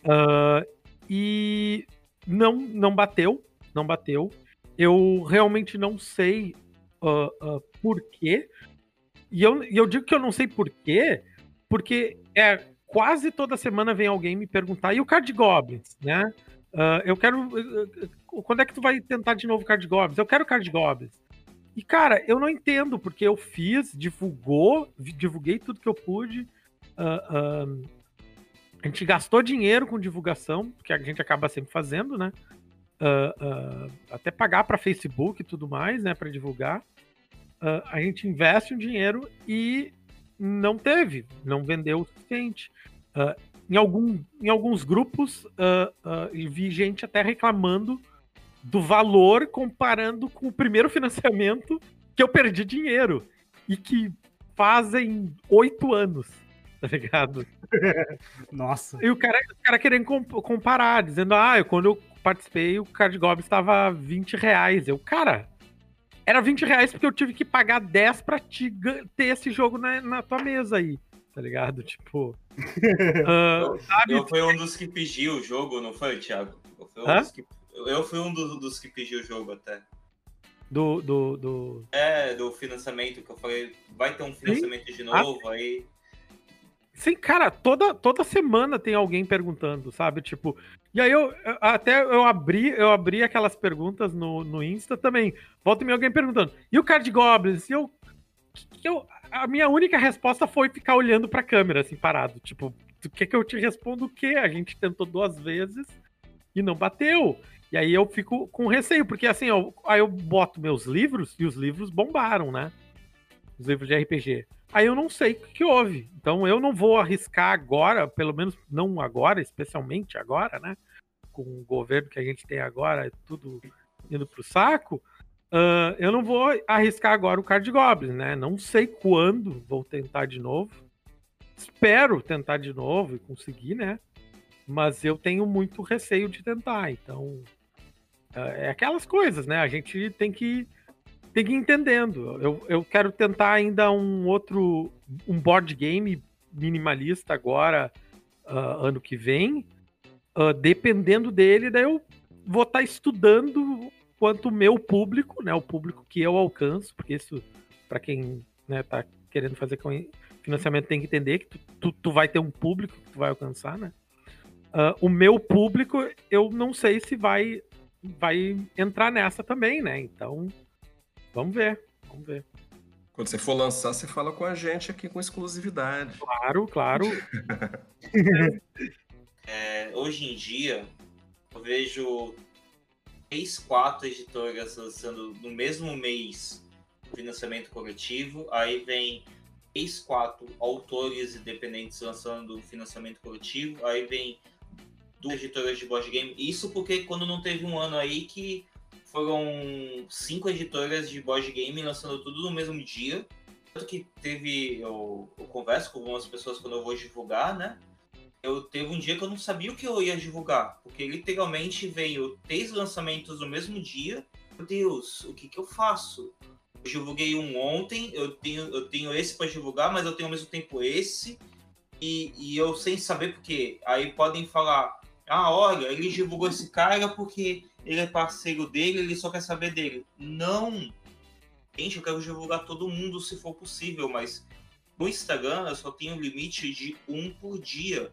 Uh, e não não bateu não bateu. Eu realmente não sei uh, uh, por quê. E eu, e eu digo que eu não sei por quê, porque é quase toda semana vem alguém me perguntar, e o Card Goblins, né? Uh, eu quero. quando é que tu vai tentar de novo Card Goblins? Eu quero Card Goblins. E, cara, eu não entendo, porque eu fiz, divulgou, divulguei tudo que eu pude. Uh, uh, a gente gastou dinheiro com divulgação, que a gente acaba sempre fazendo, né? Uh, uh, até pagar para Facebook e tudo mais, né, para divulgar, uh, a gente investe um dinheiro e não teve, não vendeu o suficiente. em, algum, em alguns grupos, vi gente até reclamando do valor comparando com o primeiro *laughs* financiamento que eu perdi dinheiro e que fazem oito anos, tá ligado? *laughs* Nossa. E o cara, o cara querendo comparar, dizendo, ah, quando eu participei, o Card Goblin estava 20 reais. Eu, cara, era 20 reais porque eu tive que pagar 10 pra te ter esse jogo na, na tua mesa aí, tá ligado? Tipo. uh, *laughs* eu, eu fui um dos que pediu o jogo, não foi, Thiago? Eu fui um, dos que, eu fui um dos, dos que pediu o jogo até. Do, do, do. É, do financiamento, que eu falei, vai ter um financiamento Sim? de novo, ah, aí. Sim, cara, toda, toda semana tem alguém perguntando, sabe? Tipo, e aí eu até eu abri, eu abri aquelas perguntas no, no Insta também. Volta e alguém perguntando. E o Card Goblins? E eu, eu a minha única resposta foi ficar olhando pra câmera assim parado, tipo, o que que eu te respondo o quê? A gente tentou duas vezes e não bateu. E aí eu fico com receio, porque assim, eu, aí eu boto meus livros e os livros bombaram, né? Os livros de RPG. Aí eu não sei o que houve. Então eu não vou arriscar agora, pelo menos não agora, especialmente agora, né? Com o governo que a gente tem agora, tudo indo pro saco. Uh, eu não vou arriscar agora o Card Goblin, né? Não sei quando vou tentar de novo. Espero tentar de novo e conseguir, né? Mas eu tenho muito receio de tentar. Então, uh, é aquelas coisas, né? A gente tem que tem que ir entendendo. Eu, eu quero tentar ainda um outro, um board game minimalista agora, uh, ano que vem. Uh, dependendo dele, daí eu vou estar tá estudando quanto o meu público, né, o público que eu alcanço, porque isso, para quem né, tá querendo fazer financiamento, tem que entender que tu, tu, tu, vai ter um público que tu vai alcançar, né? Uh, o meu público, eu não sei se vai vai entrar nessa também, né? Então, Vamos ver, vamos ver. Quando você for lançar, você fala com a gente aqui com exclusividade. Claro, claro. *laughs* é, hoje em dia, eu vejo três, quatro editoras lançando no mesmo mês financiamento coletivo, aí vem três, quatro autores independentes lançando financiamento coletivo, aí vem duas editoras de board game. Isso porque quando não teve um ano aí que foram cinco editoras de board game lançando tudo no mesmo dia. Tanto que teve, eu, eu converso com algumas pessoas quando eu vou divulgar, né? Eu teve um dia que eu não sabia o que eu ia divulgar, porque literalmente veio três lançamentos no mesmo dia. Meu Deus, o que que eu faço? Eu divulguei um ontem, eu tenho, eu tenho esse para divulgar, mas eu tenho ao mesmo tempo esse. E, e eu sem saber porque aí podem falar, ah, olha, ele divulgou esse cara porque ele é parceiro dele, ele só quer saber dele. Não! Gente, eu quero divulgar todo mundo se for possível, mas no Instagram eu só tenho limite de um por dia.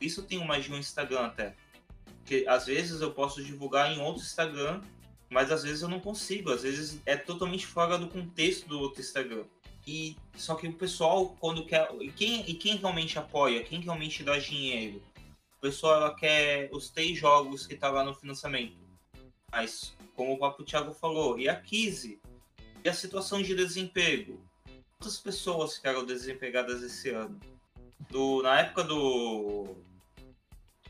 Isso eu tenho mais de um Instagram até. Porque às vezes eu posso divulgar em outro Instagram, mas às vezes eu não consigo. Às vezes é totalmente fora do contexto do outro Instagram. E só que o pessoal, quando quer. E quem, e quem realmente apoia? Quem realmente dá dinheiro? O pessoal ela quer os três jogos que tá lá no financiamento. Mas, como o próprio Thiago falou, e a Kise? E a situação de desemprego? Quantas pessoas ficaram desempregadas esse ano? Do, na época do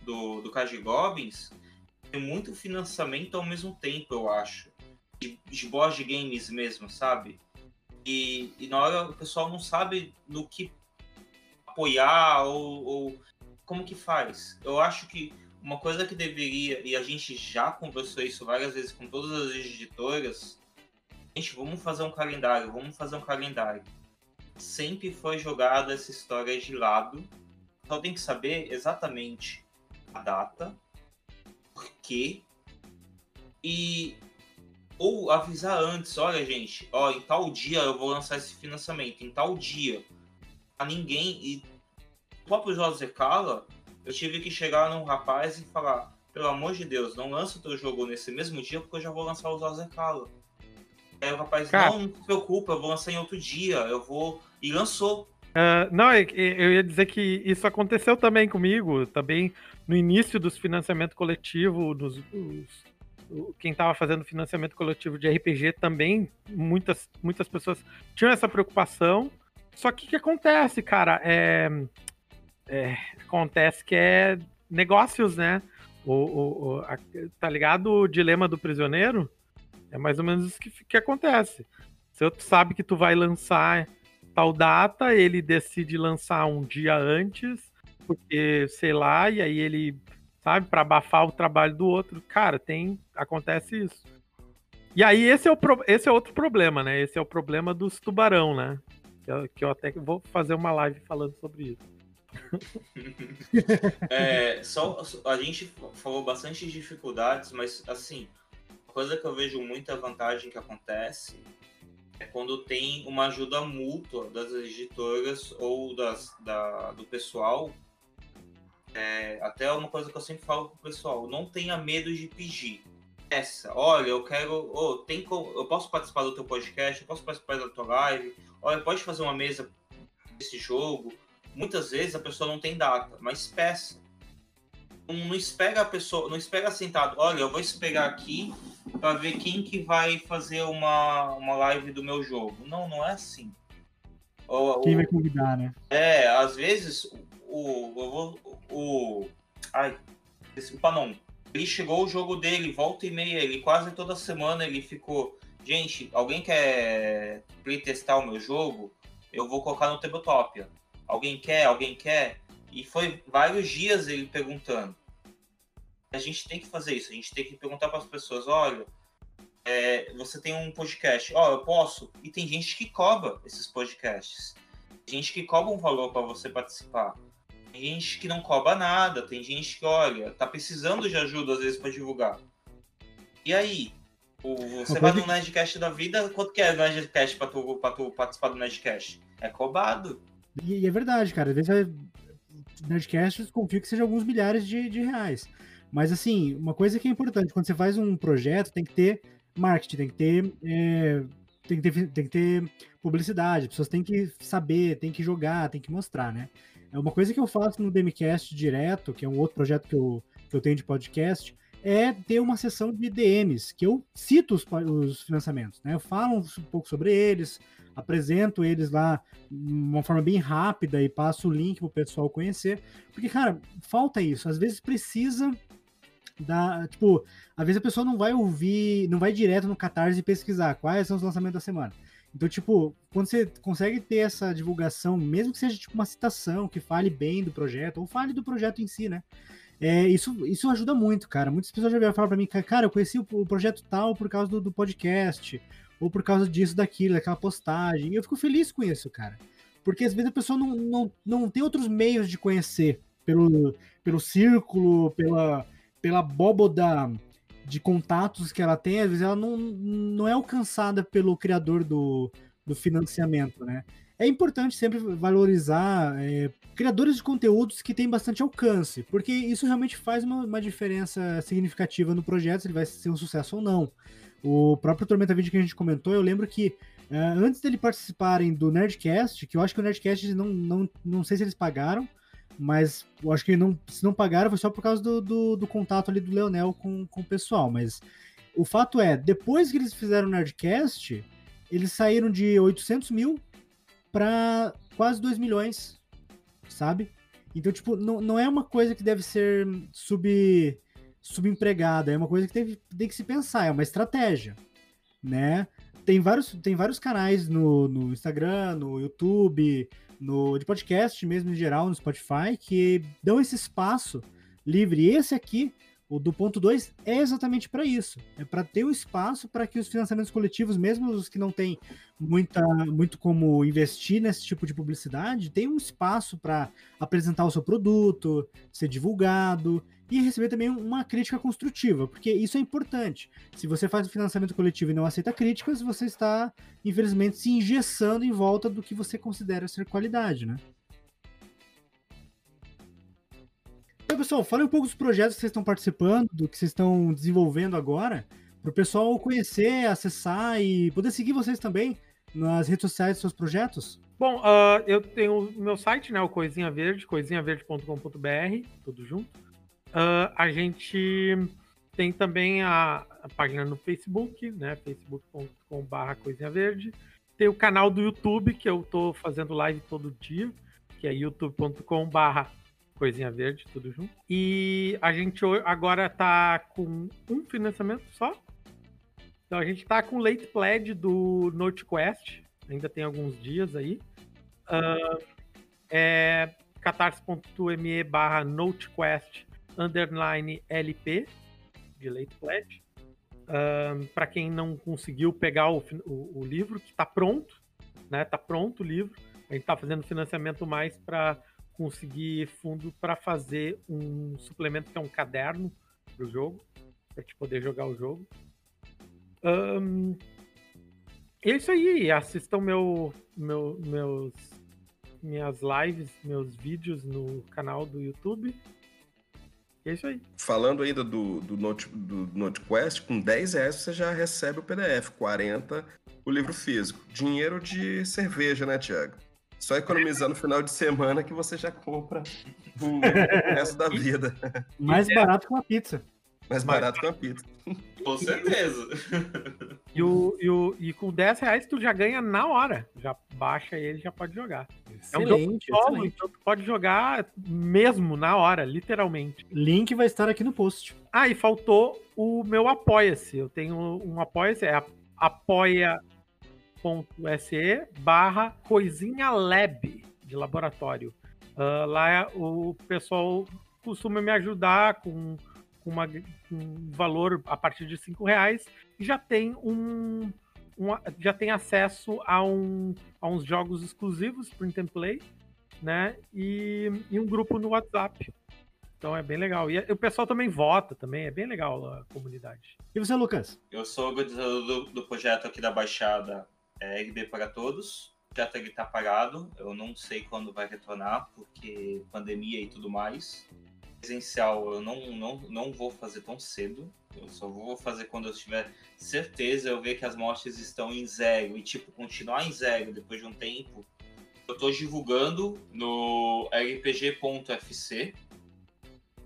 do, do Kaji Goblins, tem muito financiamento ao mesmo tempo, eu acho. De, de board games mesmo, sabe? E, e na hora o pessoal não sabe no que apoiar ou, ou como que faz. Eu acho que uma coisa que deveria, e a gente já conversou isso várias vezes com todas as editoras, gente, vamos fazer um calendário, vamos fazer um calendário. Sempre foi jogada essa história de lado. Só tem que saber exatamente a data, por quê, e ou avisar antes, olha gente, ó, em tal dia eu vou lançar esse financiamento, em tal dia. A ninguém, e próprio José Cala, eu tive que chegar num rapaz e falar: pelo amor de Deus, não lança o teu jogo nesse mesmo dia porque eu já vou lançar o José Cala. Aí o rapaz, Cara, não, não se preocupa, eu vou lançar em outro dia, eu vou. E lançou. Uh, não, eu ia dizer que isso aconteceu também comigo, também no início dos financiamentos coletivos, nos, os, quem estava fazendo financiamento coletivo de RPG também, muitas, muitas pessoas tinham essa preocupação. Só que o que acontece, cara? É, é, acontece que é negócios, né? O, o, o a, tá ligado o dilema do prisioneiro? É mais ou menos isso que, que acontece. Se tu sabe que tu vai lançar tal data, ele decide lançar um dia antes, porque sei lá, e aí ele, sabe, para abafar o trabalho do outro. Cara, tem. Acontece isso. E aí, esse é, o, esse é outro problema, né? Esse é o problema dos tubarão, né? Que eu, que eu até vou fazer uma live falando sobre isso. *laughs* é, só a gente falou bastante de dificuldades, mas assim, coisa que eu vejo muita vantagem que acontece é quando tem uma ajuda mútua das editoras ou das, da, do pessoal. É, até uma coisa que eu sempre falo pro pessoal, não tenha medo de pedir. Essa, olha, eu quero. Oh, tem, eu posso participar do teu podcast, eu posso participar da tua live, olha, pode fazer uma mesa desse jogo muitas vezes a pessoa não tem data, mas peça. Não espera a pessoa, não espera sentado, olha, eu vou esperar aqui para ver quem que vai fazer uma, uma live do meu jogo. Não, não é assim. O, quem vai convidar, né? É, às vezes o. O. o ai, esse Panon. Ele chegou o jogo dele, volta e meia, ele quase toda semana ele ficou. Gente, alguém quer playtestar o meu jogo? Eu vou colocar no Tabletopia. Alguém quer? Alguém quer? E foi vários dias ele perguntando. A gente tem que fazer isso, a gente tem que perguntar para as pessoas: olha, é, você tem um podcast, ó, oh, eu posso? E tem gente que cobra esses podcasts. Tem gente que cobra um valor para você participar. Tem gente que não cobra nada, tem gente que, olha, tá precisando de ajuda às vezes para divulgar. E aí? você vai no Nerdcast da vida, quanto que é o Nerdcast para tu, pra tu participar do Nerdcast? É cobrado. E, e, é verdade, cara. Às vezes é, Nerdcast confio que seja alguns milhares de, de reais. Mas assim, uma coisa que é importante, quando você faz um projeto, tem que ter marketing, tem que ter. É, tem, que ter tem que ter publicidade, as pessoas têm que saber, tem que jogar, tem que mostrar, né? É uma coisa que eu faço no Demicast direto, que é um outro projeto que eu, que eu tenho de podcast, é ter uma sessão de DMs, que eu cito os, os financiamentos, né? Eu falo um pouco sobre eles, apresento eles lá de uma forma bem rápida e passo o link para o pessoal conhecer. Porque, cara, falta isso. Às vezes precisa da. Tipo, às vezes a pessoa não vai ouvir, não vai direto no Catarse pesquisar quais são os lançamentos da semana. Então, tipo, quando você consegue ter essa divulgação, mesmo que seja tipo uma citação que fale bem do projeto, ou fale do projeto em si, né? É, isso, isso ajuda muito, cara. Muitas pessoas já vieram falar pra mim, cara, eu conheci o, projeto tal por causa do, do, podcast, ou por causa disso, daquilo, daquela postagem. E eu fico feliz com isso, cara. Porque às vezes a pessoa não, não, não tem outros meios de conhecer pelo, pelo círculo, pela, pela boboda de contatos que ela tem, às vezes ela não, não é alcançada pelo criador do, do financiamento, né? É importante sempre valorizar é, criadores de conteúdos que têm bastante alcance, porque isso realmente faz uma, uma diferença significativa no projeto, se ele vai ser um sucesso ou não. O próprio Tormenta Vídeo que a gente comentou, eu lembro que uh, antes dele participarem do Nerdcast, que eu acho que o Nerdcast não, não, não sei se eles pagaram, mas eu acho que não, se não pagaram foi só por causa do, do, do contato ali do Leonel com, com o pessoal. Mas o fato é, depois que eles fizeram o Nerdcast, eles saíram de 800 mil para quase 2 milhões sabe? Então, tipo, não, não é uma coisa que deve ser sub, subempregada, é uma coisa que tem, tem que se pensar, é uma estratégia, né? Tem vários, tem vários canais no, no Instagram, no YouTube, no de podcast mesmo em geral, no Spotify, que dão esse espaço livre. Esse aqui o do ponto 2 é exatamente para isso. É para ter o espaço para que os financiamentos coletivos, mesmo os que não têm muita, muito como investir nesse tipo de publicidade, tenham um espaço para apresentar o seu produto, ser divulgado e receber também uma crítica construtiva, porque isso é importante. Se você faz o financiamento coletivo e não aceita críticas, você está, infelizmente, se engessando em volta do que você considera ser qualidade, né? Pessoal, fale um pouco dos projetos que vocês estão participando, do que vocês estão desenvolvendo agora, para o pessoal conhecer, acessar e poder seguir vocês também nas redes sociais dos seus projetos. Bom, uh, eu tenho o meu site, né, o Coisinha Verde, coisinhaverde.com.br, tudo junto. Uh, a gente tem também a, a, página no Facebook, né, facebook.com.br Coisinha Verde. Tem o canal do YouTube, que eu estou fazendo live todo dia, que é youtube.com.br Coisinha Verde, tudo junto. E a gente agora tá com um financiamento só. Então a gente tá com o late pledge do NoteQuest. Ainda tem alguns dias aí. Uh, é catarse.me barra NoteQuest underline LP de late pledge. Uh, para quem não conseguiu pegar o, o, o livro, que está pronto, né? Tá pronto o livro. A gente está fazendo financiamento mais para conseguir fundo para fazer um suplemento que é um caderno para o jogo, para te poder jogar o jogo. Um, é isso aí, assistam meu, meu, meus, minhas lives, meus vídeos no canal do YouTube. É isso aí. Falando ainda do, do, Note, do NoteQuest, com 10 reais você já recebe o PDF, 40 o livro físico. Dinheiro de cerveja, né, Tiago? Só economizar no final de semana que você já compra *laughs* o resto da vida. Mais barato que uma pizza. Mais barato que uma pizza. Com certeza. E, o, e, o, e com 10 reais tu já ganha na hora. Já baixa ele e já pode jogar. Excelente, é um jogo solo, então tu pode jogar mesmo na hora, literalmente. Link vai estar aqui no post. Ah, e faltou o meu Apoia-se. Eu tenho um Apoia-se, é apoia se barra coisinha lab de laboratório. Uh, lá o pessoal costuma me ajudar com, com, uma, um valor a partir de cinco reais e já tem um, um, já tem acesso a, um, a uns jogos exclusivos print and play, né? E, e um grupo no WhatsApp. Então é bem legal. E o pessoal também vota também, é bem legal a comunidade. E você, Lucas? Eu sou organizador do, do projeto aqui da Baixada é, para todos. Já está parado, eu não sei quando vai retornar, porque pandemia e tudo mais. Presencial eu não, não, não vou fazer tão cedo, eu só vou fazer quando eu tiver certeza, eu ver que as mortes estão em zero e, tipo, continuar em zero depois de um tempo. Eu estou divulgando no rpg.fc,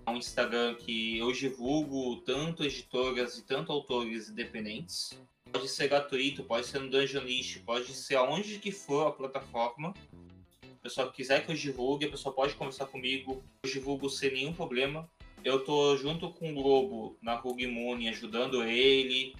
É um Instagram que eu divulgo tanto editoras e tanto autores independentes. Pode ser gratuito, pode ser no Dungeonist, pode ser aonde que for a plataforma. A pessoa que quiser que eu divulgue, a pessoa pode conversar comigo. Eu divulgo sem nenhum problema. Eu tô junto com o Globo na Rug Moon, ajudando ele.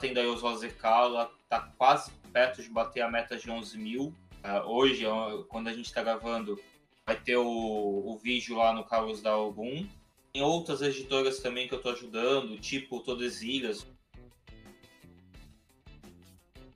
Tendo aí os Rosecala, tá quase perto de bater a meta de 11 mil. Uh, hoje, quando a gente está gravando, vai ter o, o vídeo lá no Carlos da Algum. Tem outras editoras também que eu estou ajudando, tipo Todas Ilhas.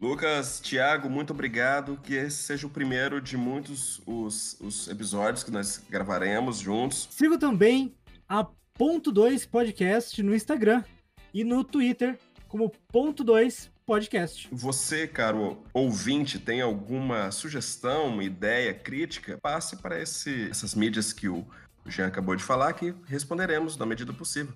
Lucas, Thiago, muito obrigado. Que esse seja o primeiro de muitos os, os episódios que nós gravaremos juntos. Siga também a Ponto 2 Podcast no Instagram e no Twitter como Ponto 2 podcast. Você, caro ouvinte, tem alguma sugestão, ideia, crítica? Passe para esse, essas mídias que o Jean acabou de falar que responderemos na medida possível.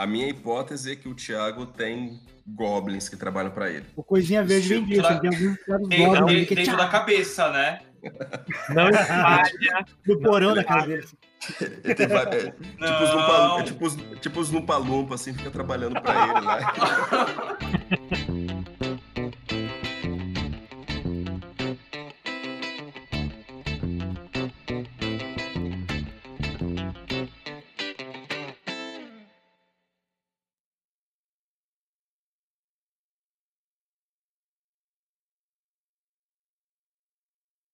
A minha hipótese é que o Thiago tem goblins que trabalham para ele. O Coisinha Verde vem disso, tem alguns goblins que dentro da cabeça, né? Não *laughs* espalha. No porão da cabeça. É, tipo, os lumpa, é tipo, os, tipo os lumpa-lumpa, assim, fica trabalhando pra ele lá. *laughs*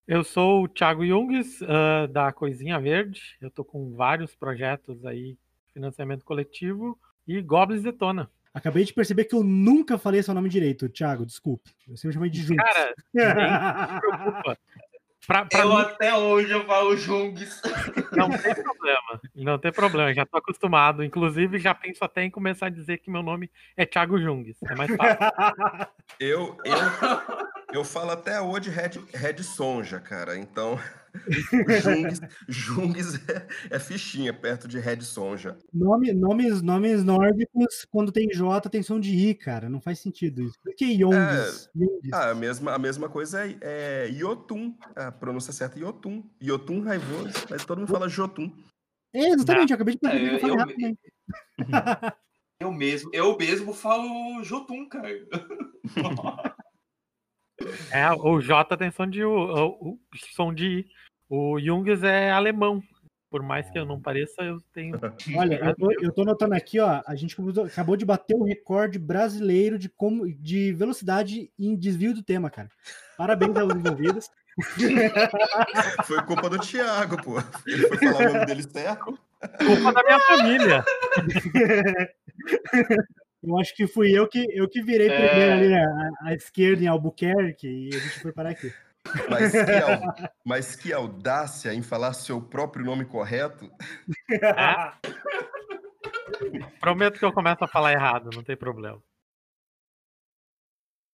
Eu sou o Thiago Jungs, uh, da Coisinha Verde. Eu tô com vários projetos aí, financiamento coletivo e Goblins Detona. Acabei de perceber que eu nunca falei seu nome direito, Thiago, desculpe. Eu sempre chamei de Jungs. Cara, nem se preocupa. Pra, pra eu mim... até hoje eu falo Jungs. Não tem problema, não tem problema, já tô acostumado. Inclusive, já penso até em começar a dizer que meu nome é Thiago Jungs. É mais fácil. *laughs* Eu, eu, eu falo até hoje Red, Red Sonja, cara. Então, *laughs* Jungs, Jungs é, é, fichinha perto de Red Sonja. Nome, nomes, nomes nórdicos, quando tem J, tem som de I, cara. Não faz sentido isso. Por que Jungs? É, ah, a, mesma, a mesma coisa é, é Yotun. A pronúncia certa é Yotun. Yotun raivoso, mas todo mundo fala Jotun. É, exatamente, eu acabei de perguntar. É, eu, eu, *laughs* eu, mesmo, eu mesmo falo Jotun, cara. *laughs* É, o J tem som de o, o, som de I. O Jungs é alemão. Por mais que eu não pareça, eu tenho. *laughs* Olha, eu tô, eu tô notando aqui, ó. A gente acabou de bater o recorde brasileiro de, como, de velocidade em desvio do tema, cara. Parabéns aos envolvidos. *laughs* Foi culpa do Thiago, pô. Ele foi falar o nome dele certo. Culpa da minha família. *laughs* Eu acho que fui eu que, eu que virei é... primeiro ali à, à, esquerda em Albuquerque e a gente foi parar aqui. Mas que, *laughs* mas que audácia em falar seu próprio nome correto. É? Prometo que eu começo a falar errado, não tem problema.